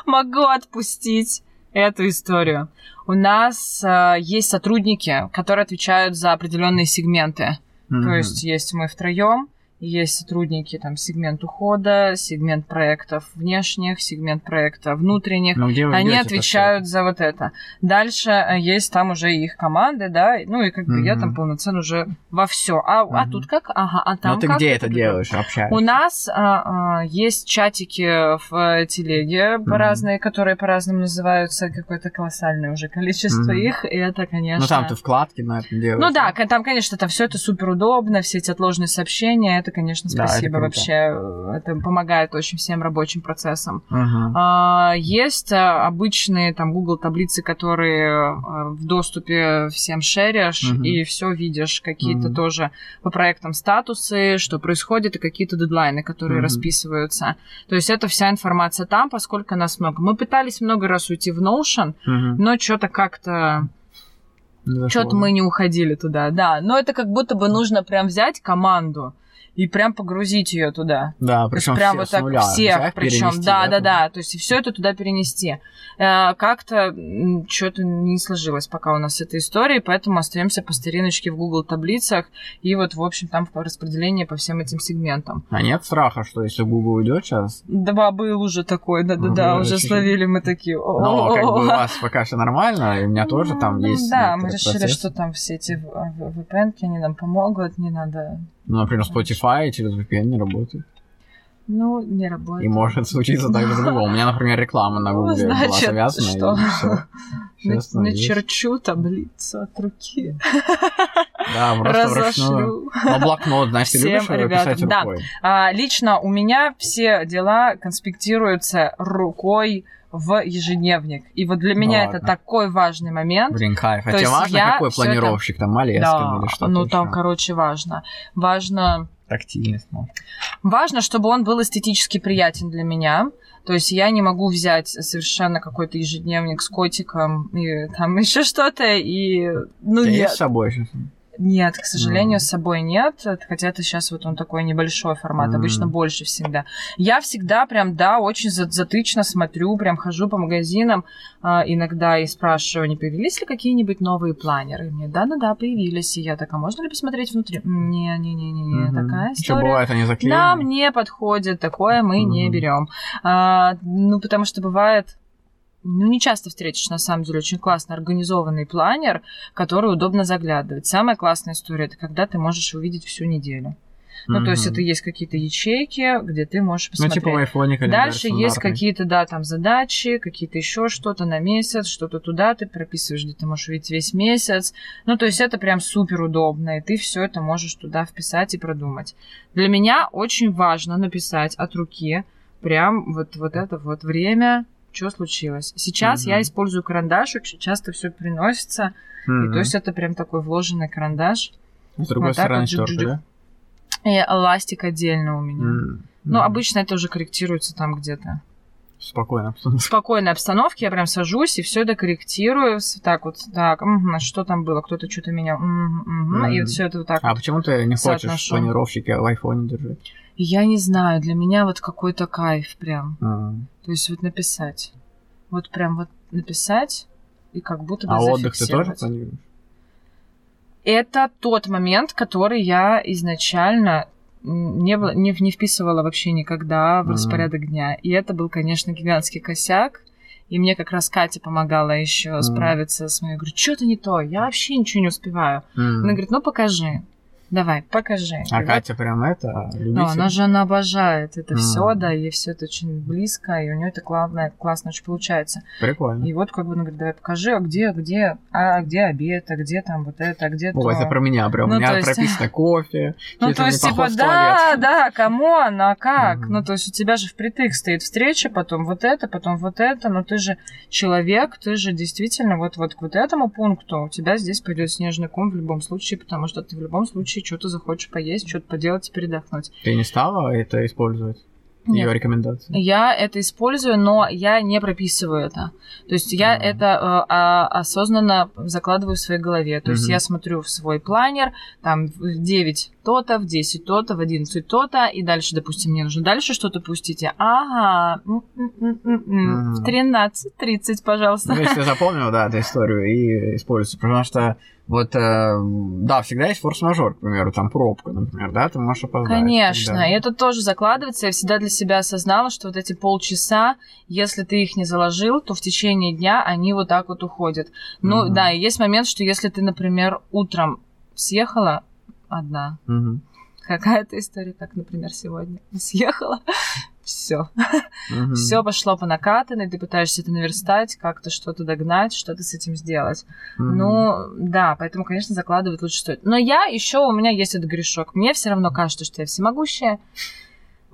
Speaker 2: могу отпустить эту историю. У нас э, есть сотрудники, которые отвечают за определенные сегменты. Mm-hmm. То есть есть мы втроем, есть сотрудники, там, сегмент ухода, сегмент проектов внешних, сегмент проекта внутренних.
Speaker 1: Ну, где вы
Speaker 2: Они отвечают за вот это. Дальше э, есть там уже их команды, да, ну и как бы mm-hmm. я там полноценно уже во все. А, mm-hmm. а тут как? Ага, а там
Speaker 1: Но ты
Speaker 2: как?
Speaker 1: где это делаешь, общаешься?
Speaker 2: У нас а, а, есть чатики в э, телеге mm-hmm. разные, которые по-разному называются, какое-то колоссальное уже количество mm-hmm. их, и это, конечно...
Speaker 1: Ну там ты вкладки на этом делаешь.
Speaker 2: Ну да, там, конечно, там все это супер удобно, все эти отложенные сообщения, это, конечно, спасибо да, это вообще. Это помогает очень всем рабочим процессам.
Speaker 1: Угу.
Speaker 2: Есть а, обычные там Google таблицы, которые а, в доступе всем шеришь угу. и все видишь. Какие-то угу. тоже по проектам статусы, что происходит, и какие-то дедлайны, которые угу. расписываются. То есть это вся информация там, поскольку нас много. Мы пытались много раз уйти в Notion, угу. но что-то как-то что-то мы не уходили туда, да. Но это как будто бы нужно прям взять команду и прям погрузить ее туда.
Speaker 1: Да, причем
Speaker 2: прям вот так нуля, всех, причем, да, да, да, то есть все это туда перенести. Э, как-то что-то не сложилось пока у нас эта история, поэтому остаемся по стариночке в Google таблицах и вот, в общем, там распределение по всем этим сегментам.
Speaker 1: А нет страха, что если Google уйдет сейчас?
Speaker 2: Да, был уже такой, да, да, да, уже словили мы такие.
Speaker 1: Но как бы у вас пока все нормально, и у меня тоже там ну есть.
Speaker 2: Да, мы решили, что там все эти VPN, они нам помогут, не надо
Speaker 1: ну, например, Spotify через VPN не работает.
Speaker 2: Ну, не работает.
Speaker 1: И может случиться так с Google. У меня, например, реклама на Google ну, была завязана.
Speaker 2: Что? И все. Начерчу таблицу от руки.
Speaker 1: Да, просто вручную. Ну, блокнот, знаешь, ты любишь писать рукой?
Speaker 2: Да. А, лично у меня все дела конспектируются рукой в ежедневник. И вот для меня ну, это такой важный момент.
Speaker 1: Блин, кайф. Хотя важно, какой планировщик, это... там, Малескин да, или что-то
Speaker 2: ну там, короче, важно. Важно...
Speaker 1: Тактильность, может.
Speaker 2: Важно, чтобы он был эстетически приятен для меня. То есть я не могу взять совершенно какой-то ежедневник с котиком и там еще что-то, и...
Speaker 1: Ну, Ты нет. с собой сейчас?
Speaker 2: Нет, к сожалению, mm. с собой нет. Хотя это сейчас вот он такой небольшой формат, mm. обычно больше всегда. Я всегда прям, да, очень затычно смотрю, прям хожу по магазинам э, иногда и спрашиваю, не появились ли какие-нибудь новые планеры. мне, да-да-да, появились. И я так, а можно ли посмотреть внутри? Не-не-не-не, mm-hmm. такая история. Что
Speaker 3: бывает, они заклеены?
Speaker 2: Нам не подходит, такое мы mm-hmm. не берем. А, ну, потому что бывает ну, не часто встретишь, на самом деле, очень классно организованный планер, который удобно заглядывать. Самая классная история – это когда ты можешь увидеть всю неделю. Ну, mm-hmm. то есть это есть какие-то ячейки, где ты можешь посмотреть.
Speaker 3: Ну, типа в айфоне
Speaker 2: Дальше есть какие-то, да, там задачи, какие-то еще что-то на месяц, что-то туда ты прописываешь, где ты можешь увидеть весь месяц. Ну, то есть это прям супер удобно, и ты все это можешь туда вписать и продумать. Для меня очень важно написать от руки прям вот, вот это вот время, что случилось. Сейчас mm-hmm. я использую карандаш, очень часто все приносится. Mm-hmm. И то есть это прям такой вложенный карандаш.
Speaker 3: С другой вот стороны вот, да?
Speaker 2: И эластик отдельно у меня. Mm-hmm. Ну, обычно это уже корректируется там где-то.
Speaker 3: Спокойно обстановке.
Speaker 2: В спокойной обстановке я прям сажусь и все это корректирую. Так вот, так, угу, что там было, кто-то что-то менял. Угу, угу, mm. И вот все это вот так.
Speaker 3: А
Speaker 2: вот
Speaker 3: почему ты не хочешь соотношу. планировщики в айфоне держать?
Speaker 2: Я не знаю, для меня вот какой-то кайф прям. А. То есть вот написать. Вот прям вот написать и как будто бы
Speaker 3: А отдых ты тоже планируешь?
Speaker 2: Это тот момент, который я изначально не, было, не, не вписывала вообще никогда в mm-hmm. распорядок дня. И это был, конечно, гигантский косяк. И мне как раз Катя помогала еще mm-hmm. справиться с моей. Я говорю, что-то не то, я вообще ничего не успеваю. Mm-hmm. Она говорит, ну покажи. Давай, покажи.
Speaker 3: А и Катя вот... прям это любитель?
Speaker 2: Ну, она же она обожает это mm. все, да, ей все это очень близко, и у нее это главное, классно очень получается.
Speaker 3: Прикольно.
Speaker 2: И вот как бы она говорит, давай покажи, а где, где, а где обед, а где там вот это, а где
Speaker 3: О, то. это про меня прям, ну, у меня есть... прописано кофе.
Speaker 2: Ну, то есть, типа, да, да, кому она, как? Mm. Ну, то есть у тебя же впритык стоит встреча, потом вот это, потом вот это, но ты же человек, ты же действительно вот, вот к вот этому пункту у тебя здесь пойдет снежный ком в любом случае, потому что ты в любом случае что-то захочешь поесть, что-то поделать и передохнуть.
Speaker 3: Ты не стала это использовать? Нет. Ее рекомендации.
Speaker 2: Я это использую, но я не прописываю это. То есть я mm. это э, а, осознанно закладываю в своей голове. То mm-hmm. есть я смотрю в свой планер, там в 9 то-то, в 10 то-то, в 11 то-то, и дальше, допустим, мне нужно дальше что-то пустить. Ага, mm-hmm. в 13.30, пожалуйста.
Speaker 3: Ну, если запомнил, да, эту историю и использую. Потому что вот, э, да, всегда есть форс-мажор, к примеру, там пробка, например, да, ты можешь опоздать.
Speaker 2: Конечно, и это тоже закладывается. Я всегда для себя осознала, что вот эти полчаса, если ты их не заложил, то в течение дня они вот так вот уходят. Ну, угу. да, и есть момент, что если ты, например, утром съехала одна, угу. какая-то история, как, например, сегодня, съехала, все. Mm-hmm. Все пошло по накатанной, ты пытаешься это наверстать, как-то что-то догнать, что-то с этим сделать. Mm-hmm. Ну, да, поэтому, конечно, закладывать лучше стоит. Но я еще, у меня есть этот грешок. Мне все равно кажется, что я всемогущая.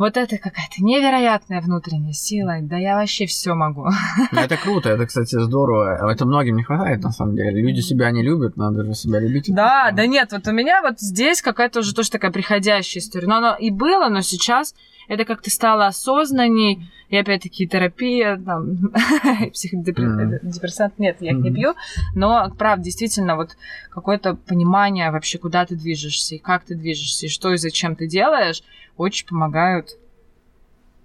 Speaker 2: Вот это какая-то невероятная внутренняя сила. Да я вообще все могу.
Speaker 3: Ну, это круто, это, кстати, здорово. Это многим не хватает, на самом деле. Люди себя не любят, надо же себя любить.
Speaker 2: Да, да нет, вот у меня вот здесь какая-то уже тоже такая приходящая история. Но оно и было, но сейчас это как-то стало осознанней, и опять-таки терапия, там, психодепрессант, нет, я их не пью, но, правда, действительно, вот какое-то понимание вообще, куда ты движешься, и как ты движешься, и что и зачем ты делаешь, очень помогают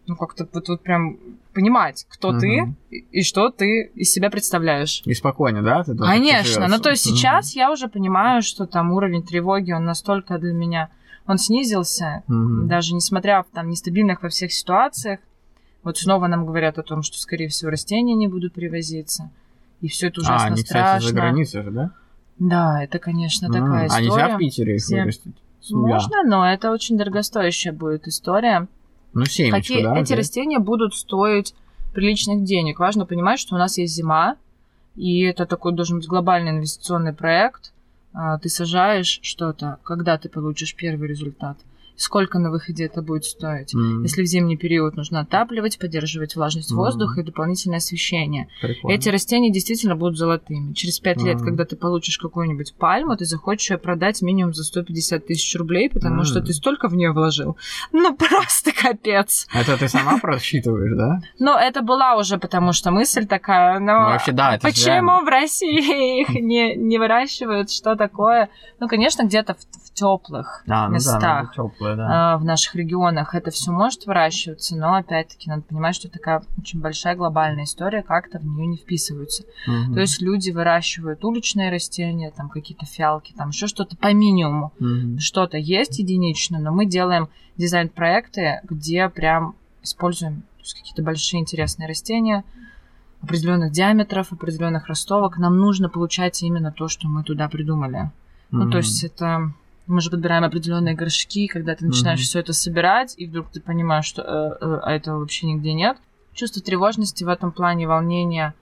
Speaker 2: ну, как-то вот, вот прям понимать, кто угу. ты и что ты из себя представляешь.
Speaker 3: И спокойно, да?
Speaker 2: Ты Конечно. Ну, то есть угу. сейчас я уже понимаю, что там уровень тревоги, он настолько для меня он снизился, mm-hmm. даже несмотря в там нестабильных во всех ситуациях. Вот снова нам говорят о том, что, скорее всего, растения не будут привозиться. И все это ужасно а, они, страшно. Кстати,
Speaker 3: за границей же, да?
Speaker 2: Да, это, конечно, такая mm-hmm. история. А
Speaker 3: нельзя в Питере их Все... вырастить?
Speaker 2: Можно, но это очень дорогостоящая будет история.
Speaker 3: Ну, семечку, Какие...
Speaker 2: да? Эти да? растения будут стоить приличных денег. Важно понимать, что у нас есть зима, и это такой должен быть глобальный инвестиционный проект, а, ты сажаешь что-то, когда ты получишь первый результат. Сколько на выходе это будет стоить. Mm. Если в зимний период нужно отапливать, поддерживать влажность mm. воздуха и дополнительное освещение. Прикольно. Эти растения действительно будут золотыми. Через пять mm. лет, когда ты получишь какую-нибудь пальму, ты захочешь ее продать минимум за 150 тысяч рублей, потому mm. что ты столько в нее вложил. Ну, просто капец.
Speaker 1: Это ты сама просчитываешь, да?
Speaker 2: Ну, это была уже, потому что мысль такая, но ну, вообще, да, это почему в России их не, не выращивают, что такое? Ну, конечно, где-то в теплых а, местах. Ну да, теплые такое, да. А, в наших регионах это все может выращиваться, но опять-таки надо понимать, что такая очень большая глобальная история, как-то в нее не вписываются. Угу. То есть люди выращивают уличные растения, там какие-то фиалки, там еще что-то по минимуму. Угу. Что-то есть единично, но мы делаем дизайн-проекты, где прям используем какие-то большие интересные растения, определенных диаметров, определенных ростовок. Нам нужно получать именно то, что мы туда придумали. Mm-hmm. Ну, то есть это мы же подбираем определенные горшки, когда ты начинаешь mm-hmm. все это собирать, и вдруг ты понимаешь, что э, э, а этого вообще нигде нет. Чувство тревожности в этом плане, волнения,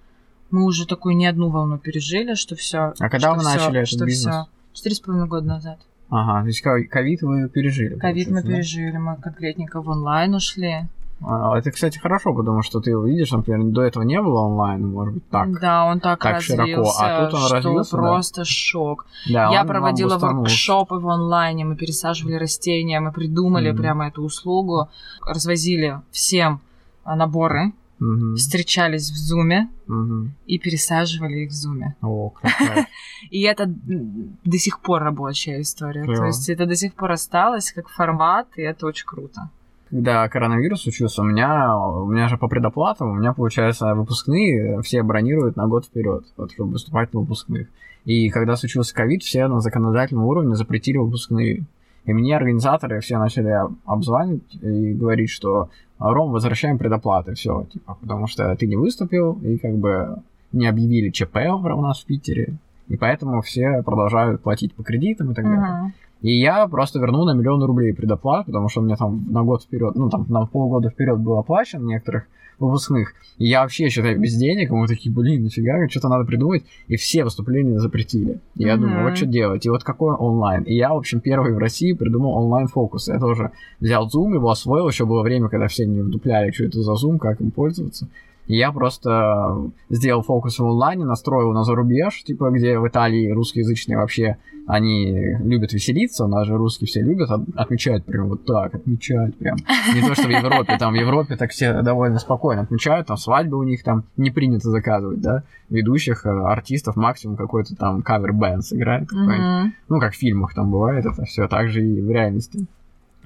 Speaker 2: мы уже такую не одну волну пережили, что все.
Speaker 1: А когда вы начали этот что бизнес?
Speaker 2: Четыре с половиной года назад.
Speaker 1: Ага, то есть ковид вы пережили.
Speaker 2: Ковид мы пережили, мы конкретненько в онлайн ушли.
Speaker 1: А, это, кстати, хорошо, потому что ты увидишь, например, до этого не было онлайн, может быть, так.
Speaker 2: Да, он так, так развился, широко, а тут он что развился, просто да? шок. Да, Я проводила воркшопы в онлайне, мы пересаживали растения, мы придумали mm-hmm. прямо эту услугу, развозили всем наборы, mm-hmm. встречались в зуме mm-hmm. и пересаживали их в зуме.
Speaker 1: О,
Speaker 2: И это до сих пор рабочая история. То есть это до сих пор осталось как формат, и это очень круто
Speaker 1: когда коронавирус случился, у меня, у меня же по предоплатам, у меня, получается, выпускные все бронируют на год вперед, вот, чтобы выступать на выпускных. И когда случился ковид, все на законодательном уровне запретили выпускные. И мне организаторы все начали обзванивать и говорить, что Ром, возвращаем предоплаты, все, типа, потому что ты не выступил, и как бы не объявили ЧП у нас в Питере, и поэтому все продолжают платить по кредитам и так далее. Uh-huh. И я просто вернул на миллион рублей предоплат, потому что у меня там на год вперед, ну там на полгода вперед был оплачен некоторых выпускных. И я вообще, считаю, без денег, и мы такие, блин, нафига, что-то надо придумать. И все выступления запретили. И я mm-hmm. думаю, вот что делать. И вот какой онлайн. И я, в общем, первый в России придумал онлайн-фокус. Я тоже взял Zoom, его освоил. Еще было время, когда все не вдупляли, что это за Zoom, как им пользоваться. Я просто сделал фокус в онлайне, настроил на зарубеж, типа, где в Италии русскоязычные вообще, они любят веселиться, у нас же русские все любят, отмечают прям вот так, отмечают прям. Не то, что в Европе, там в Европе так все довольно спокойно отмечают, там свадьбы у них там не принято заказывать, да, ведущих э, артистов максимум какой-то там кавер-бэнд сыграет, mm-hmm. ну, как в фильмах там бывает это все, так же и в реальности.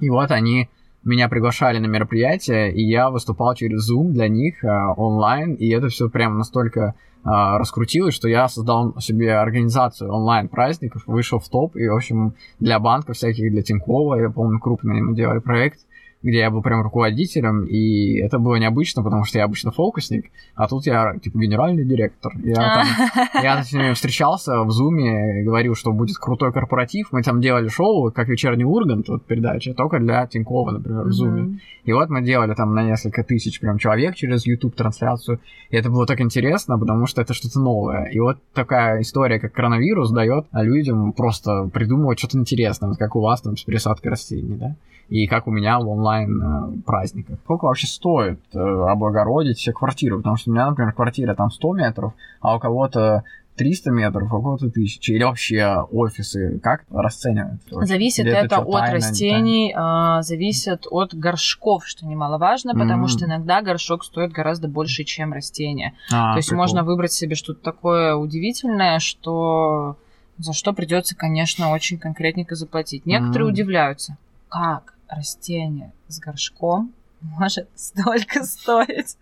Speaker 1: И вот они меня приглашали на мероприятие, и я выступал через Zoom для них э, онлайн, и это все прям настолько э, раскрутилось, что я создал себе организацию онлайн праздников, вышел в топ, и, в общем, для банков всяких, для Тинькова, я помню, крупный мы делали проект, где я был прям руководителем, и это было необычно, потому что я обычно фокусник, а тут я, типа, генеральный директор. Я там, я с ними встречался в Зуме, говорил, что будет крутой корпоратив, мы там делали шоу, как «Вечерний Ургант», вот передача, только для Тинькова, например, в Зуме. И вот мы делали там на несколько тысяч прям человек через YouTube-трансляцию, и это было так интересно, потому что это что-то новое. И вот такая история, как коронавирус, дает людям просто придумывать что-то интересное, вот как у вас там с пересадкой растений, да? и как у меня в онлайн э, праздниках. Сколько вообще стоит э, облагородить все квартиры? Потому что у меня, например, квартира там 100 метров, а у кого-то 300 метров, а у кого-то 1000. Или вообще офисы как расценивают?
Speaker 2: Зависит Или это, это от тайна, растений, а, зависит от горшков, что немаловажно, потому mm-hmm. что иногда горшок стоит гораздо больше, чем растение. А, То есть прикол. можно выбрать себе что-то такое удивительное, что за что придется, конечно, очень конкретненько заплатить. Некоторые mm-hmm. удивляются, как растение с горшком может столько стоить.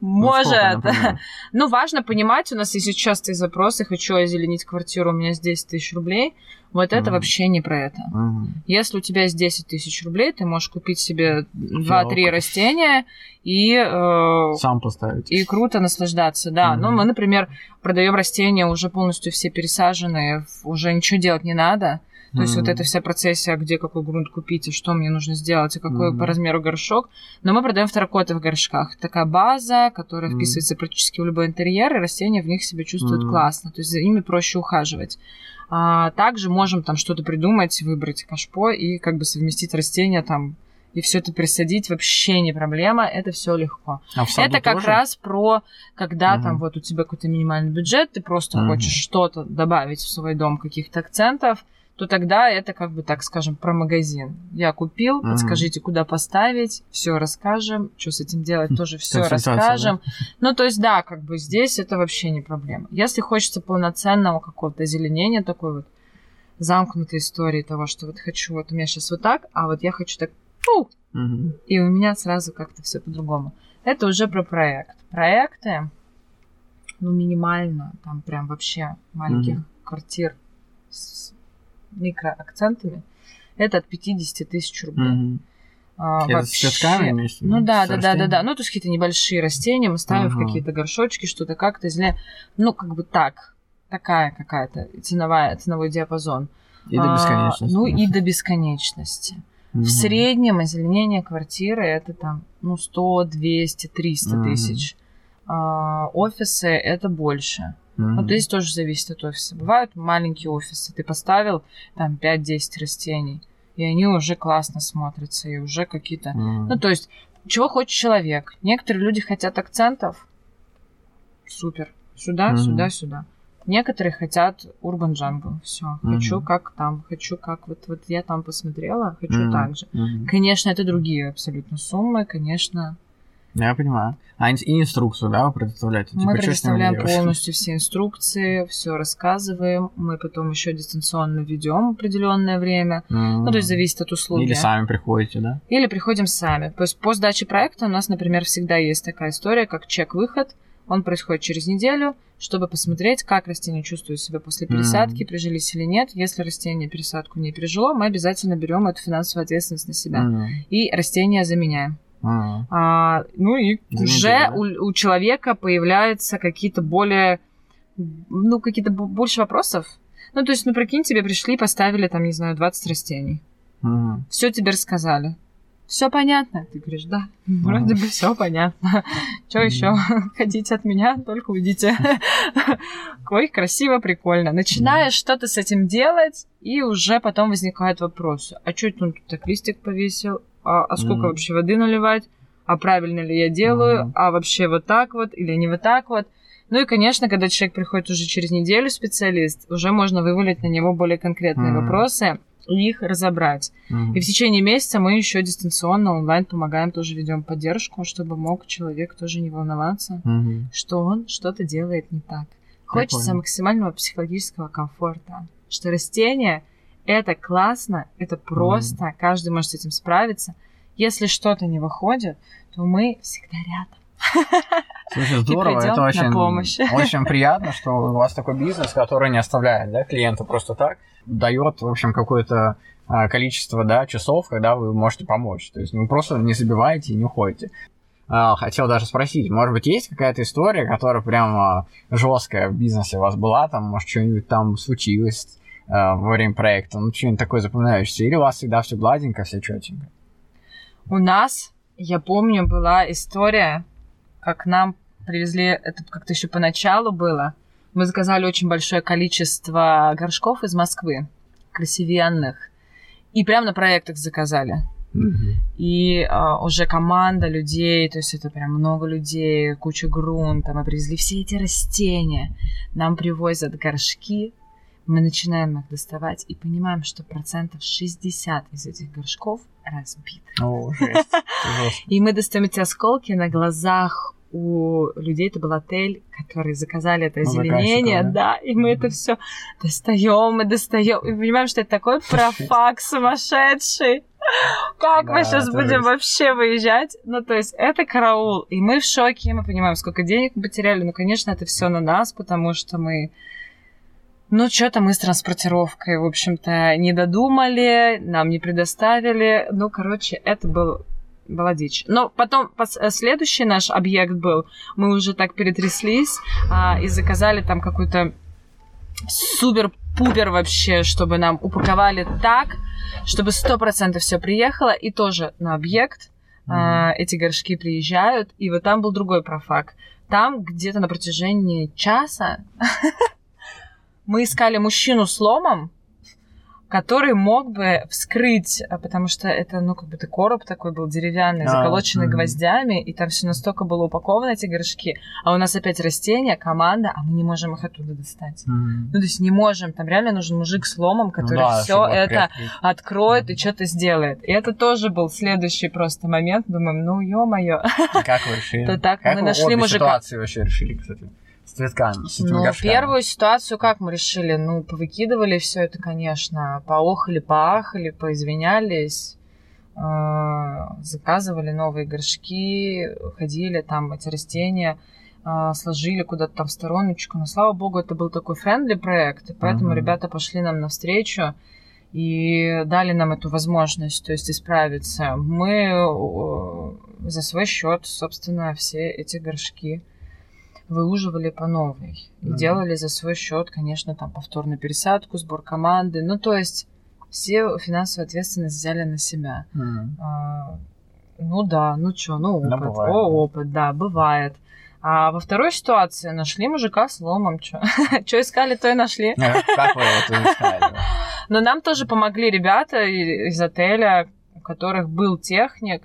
Speaker 2: Ну, может. Ну, ну, важно понимать, у нас есть частые запросы, хочу озеленить квартиру, у меня 10 тысяч рублей. Вот это вообще не про это. Mm-hmm. Если у тебя есть 10 тысяч рублей, ты можешь купить себе 2-3 растения и... Э,
Speaker 1: Сам поставить.
Speaker 2: И круто наслаждаться, да. Mm-hmm. Ну, мы, например, продаем растения уже полностью все пересаженные, уже ничего делать не надо. То mm-hmm. есть вот эта вся процессия, где какой грунт купить, и что мне нужно сделать, и какой mm-hmm. по размеру горшок. Но мы продаем второкоты в горшках. Такая база, которая mm-hmm. вписывается практически в любой интерьер, и растения в них себя чувствуют mm-hmm. классно. То есть за ними проще ухаживать. А, также можем там что-то придумать, выбрать кашпо и как бы совместить растения там и все это присадить вообще не проблема, это все легко. А это как тоже? раз про, когда угу. там вот у тебя какой-то минимальный бюджет, ты просто угу. хочешь что-то добавить в свой дом, каких-то акцентов, то тогда это как бы, так скажем, про магазин. Я купил, mm подскажите, куда поставить, все расскажем, что с этим делать, тоже все расскажем. Да? Ну, то есть, да, как бы здесь это вообще не проблема. Если хочется полноценного какого-то озеленения, такой вот замкнутой истории того, что вот хочу, вот у меня сейчас вот так, а вот я хочу так, фу, mm и у меня сразу как-то все по-другому. Это уже про проект. Проекты, ну, минимально, там прям вообще маленьких mm квартир микроакцентами, это от 50 тысяч рублей. Mm-hmm.
Speaker 3: А, это вообще... с цветками вместе?
Speaker 2: Ну да, да, да, да, да. Ну, то есть какие-то небольшие растения мы ставим uh-huh. в какие-то горшочки, что-то как-то, ну, как бы так, такая какая-то ценовая, ценовой диапазон.
Speaker 3: И до бесконечности. А,
Speaker 2: ну, и до бесконечности. Uh-huh. В среднем озеленение квартиры это там, ну, 100, 200, 300 uh-huh. тысяч. А, офисы это больше. Mm-hmm. Вот здесь тоже зависит от офиса. Бывают маленькие офисы, ты поставил там 5-10 растений, и они уже классно смотрятся, и уже какие-то... Mm-hmm. Ну, то есть, чего хочет человек? Некоторые люди хотят акцентов. Супер. Сюда, mm-hmm. сюда, сюда. Некоторые хотят Urban Jungle. Все. Mm-hmm. Хочу как там. Хочу как вот, вот я там посмотрела, хочу mm-hmm. так же. Mm-hmm. Конечно, это другие абсолютно суммы. Конечно,
Speaker 3: я понимаю. А и инструкцию, да, вы предоставляете?
Speaker 2: Мы типа, предоставляем полностью все инструкции, все рассказываем. Мы потом еще дистанционно ведем определенное время. Mm-hmm. Ну, то есть зависит от услуги.
Speaker 3: Или сами приходите, да?
Speaker 2: Или приходим сами. То есть по сдаче проекта у нас, например, всегда есть такая история, как чек-выход. Он происходит через неделю, чтобы посмотреть, как растение чувствует себя после пересадки, mm-hmm. прижились или нет. Если растение пересадку не пережило, мы обязательно берем эту финансовую ответственность на себя mm-hmm. и растение заменяем. А, а, ну и уже у, у человека появляются какие-то более, ну, какие-то больше вопросов. Ну, то есть, ну, прикинь, тебе пришли, поставили там, не знаю, 20 растений. Ага. Все тебе рассказали. Все понятно. Ты говоришь, да, вроде бы все понятно. Что еще? Хотите от меня, только уйдите. Ой, красиво, прикольно. Начинаешь что-то с этим делать, и уже потом возникают вопросы. А что это он тут так листик повесил? А, а сколько mm. вообще воды наливать, а правильно ли я делаю, mm. а вообще вот так вот или не вот так вот. Ну и, конечно, когда человек приходит уже через неделю, специалист, уже можно вывалить на него более конкретные mm. вопросы и их разобрать. Mm. И в течение месяца мы еще дистанционно онлайн помогаем, тоже ведем поддержку, чтобы мог человек тоже не волноваться, mm-hmm. что он что-то делает не так. Хочется Прикольно. максимального психологического комфорта, что растение — это классно, это просто, mm. каждый может с этим справиться. Если что-то не выходит, то мы всегда рядом.
Speaker 3: Слушай, здорово, это очень, очень приятно, что у вас такой бизнес, который не оставляет да, клиента просто так, дает, в общем, какое-то а, количество да, часов, когда вы можете помочь. То есть вы просто не забиваете и не уходите. А, хотел даже спросить, может быть, есть какая-то история, которая прям жесткая в бизнесе у вас была, там, может, что-нибудь там случилось, во время проекта? Ну, что-нибудь такое запоминающееся? Или у вас всегда все гладенько, все четенько?
Speaker 2: У нас, я помню, была история, как нам привезли, это как-то еще поначалу было, мы заказали очень большое количество горшков из Москвы, красивенных, и прямо на проектах заказали. И а, уже команда людей, то есть это прям много людей, куча грунта, мы привезли все эти растения, нам привозят горшки, мы начинаем их доставать и понимаем, что процентов 60 из этих горшков разбиты.
Speaker 3: О, жесть.
Speaker 2: И мы достаем эти осколки на глазах у людей это был отель, которые заказали это озеленение, да? да, и мы это все достаем и достаем, и понимаем, что это такой профак сумасшедший. Как да, мы сейчас будем есть... вообще выезжать? Ну, то есть, это караул. И мы в шоке, мы понимаем, сколько денег мы потеряли. Ну, конечно, это все на нас, потому что мы ну, что-то мы с транспортировкой, в общем-то, не додумали, нам не предоставили. Ну, короче, это был была дичь. Но потом э, следующий наш объект был, мы уже так перетряслись а, и заказали там какую-то супер-пупер вообще, чтобы нам упаковали так, чтобы сто процентов все приехало, и тоже на объект mm-hmm. эти горшки приезжают, и вот там был другой профак. Там где-то на протяжении часа мы искали мужчину с ломом, который мог бы вскрыть, а, потому что это, ну, как бы это короб такой был деревянный, а, заколоченный гвоздями, и там все настолько было упаковано, эти горшки. А у нас опять растения, команда, а мы не можем их оттуда достать. Ну, то есть не можем. Там реально нужен мужик с ломом, который ну, да, все это открыть. откроет и что-то сделает. И это тоже был следующий просто момент. Думаем, ну, ё-моё.
Speaker 1: Как вы решили?
Speaker 2: То так мы нашли мужика.
Speaker 1: ситуации вообще решили, кстати? Цветками, с этими
Speaker 2: Ну,
Speaker 1: горшками.
Speaker 2: первую ситуацию как мы решили? Ну, повыкидывали все это, конечно, поохали, поахали, поизвинялись, э, заказывали новые горшки, ходили там эти растения, э, сложили куда-то там в стороночку. Но, слава богу, это был такой френдли проект, и поэтому mm-hmm. ребята пошли нам навстречу и дали нам эту возможность, то есть исправиться. Мы э, за свой счет, собственно, все эти горшки выуживали по новой. И mm-hmm. делали за свой счет, конечно, там повторную пересадку, сбор команды. Ну, то есть все финансовую ответственность взяли на себя.
Speaker 1: Mm-hmm.
Speaker 2: А, ну да, ну что, ну опыт.
Speaker 1: Да, бывает,
Speaker 2: О, опыт, да, бывает. А во второй ситуации нашли мужика с ломом. Что искали, то и нашли.
Speaker 1: Как вы это искали?
Speaker 2: Но нам тоже помогли ребята из отеля, у которых был техник.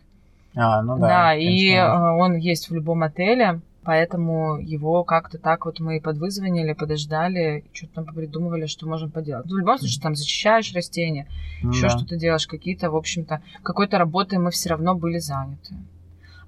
Speaker 1: А, ну да.
Speaker 2: Да, и он есть в любом отеле. Поэтому его как-то так вот мы подвызвонили, подождали, что-то там придумывали, что можем поделать. Ну, в любом случае, там зачищаешь растения, ну, еще да. что-то делаешь, какие-то, в общем-то, какой-то работой мы все равно были заняты.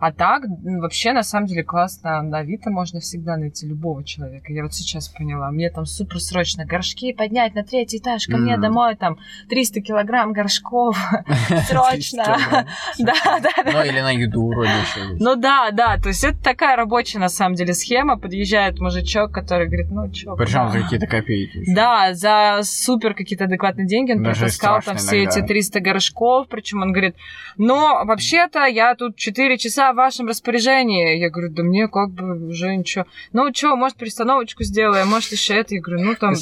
Speaker 2: А так, вообще, на самом деле, классно. На Авито можно всегда найти любого человека. Я вот сейчас поняла. Мне там супер срочно горшки поднять на третий этаж, ко мне домой, там, 300 килограмм горшков. Срочно. Да, да, да.
Speaker 1: Ну, или на еду вроде еще
Speaker 2: Ну, да, да. То есть, это такая рабочая, на самом деле, схема. Подъезжает мужичок, который говорит, ну, чё.
Speaker 1: Причем за какие-то копейки.
Speaker 2: Да, за супер какие-то адекватные деньги. Он притаскал там все эти 300 горшков. Причем он говорит, но вообще-то я тут 4 часа в вашем распоряжении. Я говорю, да мне как бы уже ничего. Ну, что, может, перестановочку сделаем, может, еще это. Я говорю, ну, там,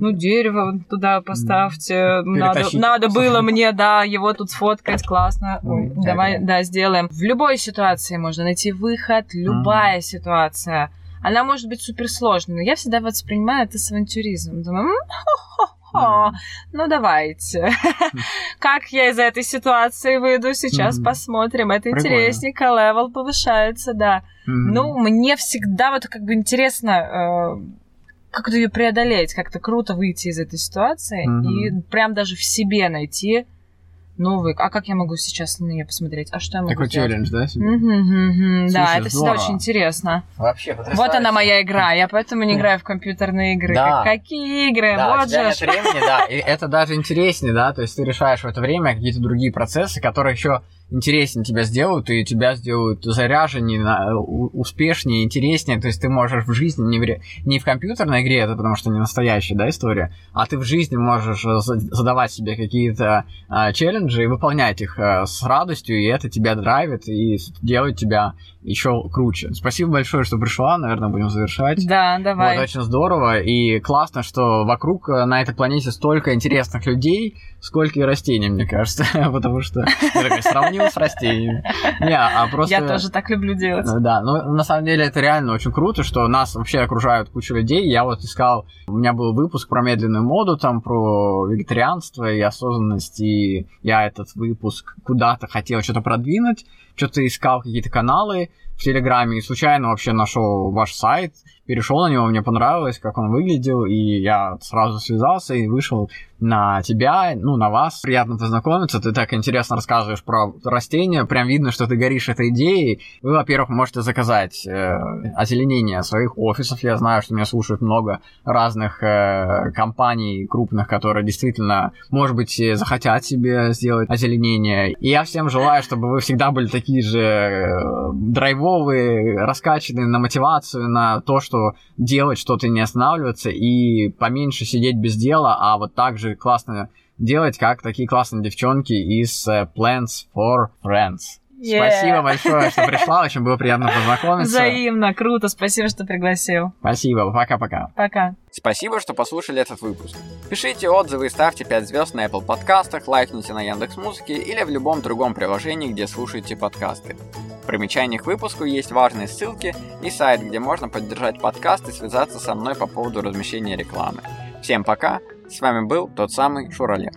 Speaker 2: ну, дерево туда поставьте. Надо, надо было мне, да, его тут сфоткать, классно. Ой, давай, да, сделаем. В любой ситуации можно найти выход, любая ситуация. Она может быть суперсложной, но я всегда воспринимаю это с авантюризмом. Думаю, о, ну давайте. как я из этой ситуации выйду, сейчас посмотрим. Это интересненько, level повышается, да. Ну, мне всегда вот как бы интересно, э, как ее преодолеть, как-то круто выйти из этой ситуации и прям даже в себе найти новый. А как я могу сейчас на нее посмотреть? А что я могу
Speaker 1: Такой
Speaker 2: сделать?
Speaker 1: челлендж, да? Себе?
Speaker 2: Угу, да, это всегда очень интересно.
Speaker 1: Вообще,
Speaker 2: Вот она моя игра. Я поэтому не играю в компьютерные игры.
Speaker 1: Да.
Speaker 2: Какие игры?
Speaker 1: Да,
Speaker 2: вот
Speaker 1: же.
Speaker 2: Нет
Speaker 1: времени, да. И это даже интереснее, да. То есть ты решаешь в это время какие-то другие процессы, которые еще интереснее тебя сделают, и тебя сделают заряженнее, успешнее, интереснее. То есть ты можешь в жизни, не в, не в компьютерной игре, это потому что не настоящая да, история, а ты в жизни можешь э, задавать себе какие-то а, челленджи и выполнять их а, с радостью, и это тебя драйвит и делает тебя еще круче. Спасибо большое, что пришла. Наверное, будем завершать.
Speaker 2: Да, давай.
Speaker 1: Вот, очень здорово. И классно, что вокруг э, на этой планете столько интересных людей, сколько и растений, мне кажется. Потому что сравнил с растениями. Не, а просто...
Speaker 2: Я тоже так люблю делать.
Speaker 1: Да, ну на самом деле это реально очень круто, что нас вообще окружают куча людей. Я вот искал, у меня был выпуск про медленную моду, там про вегетарианство и осознанность, и я этот выпуск куда-то хотел что-то продвинуть, что-то искал какие-то каналы в Телеграме и случайно вообще нашел ваш сайт, перешел на него, мне понравилось, как он выглядел, и я сразу связался и вышел на тебя, ну, на вас. Приятно познакомиться, ты так интересно рассказываешь про растения, прям видно, что ты горишь этой идеей. Вы, во-первых, можете заказать э, озеленение своих офисов. Я знаю, что меня слушают много разных э, компаний крупных, которые действительно, может быть, захотят себе сделать озеленение. И я всем желаю, чтобы вы всегда были такие же э, драйвовые, раскачанные на мотивацию, на то, что делать что-то не останавливаться и поменьше сидеть без дела, а вот так же классно делать, как такие классные девчонки из uh, Plants for Friends.
Speaker 2: Yeah.
Speaker 3: Спасибо большое, что пришла. Очень было приятно познакомиться.
Speaker 2: Взаимно, круто. Спасибо, что пригласил.
Speaker 3: Спасибо. Пока-пока.
Speaker 2: Пока.
Speaker 1: Спасибо, что послушали этот выпуск. Пишите отзывы и ставьте 5 звезд на Apple подкастах, лайкните на Яндекс Музыке или в любом другом приложении, где слушаете подкасты. В примечаниях к выпуску есть важные ссылки и сайт, где можно поддержать подкаст и связаться со мной по поводу размещения рекламы. Всем пока, с вами был тот самый Шуралев.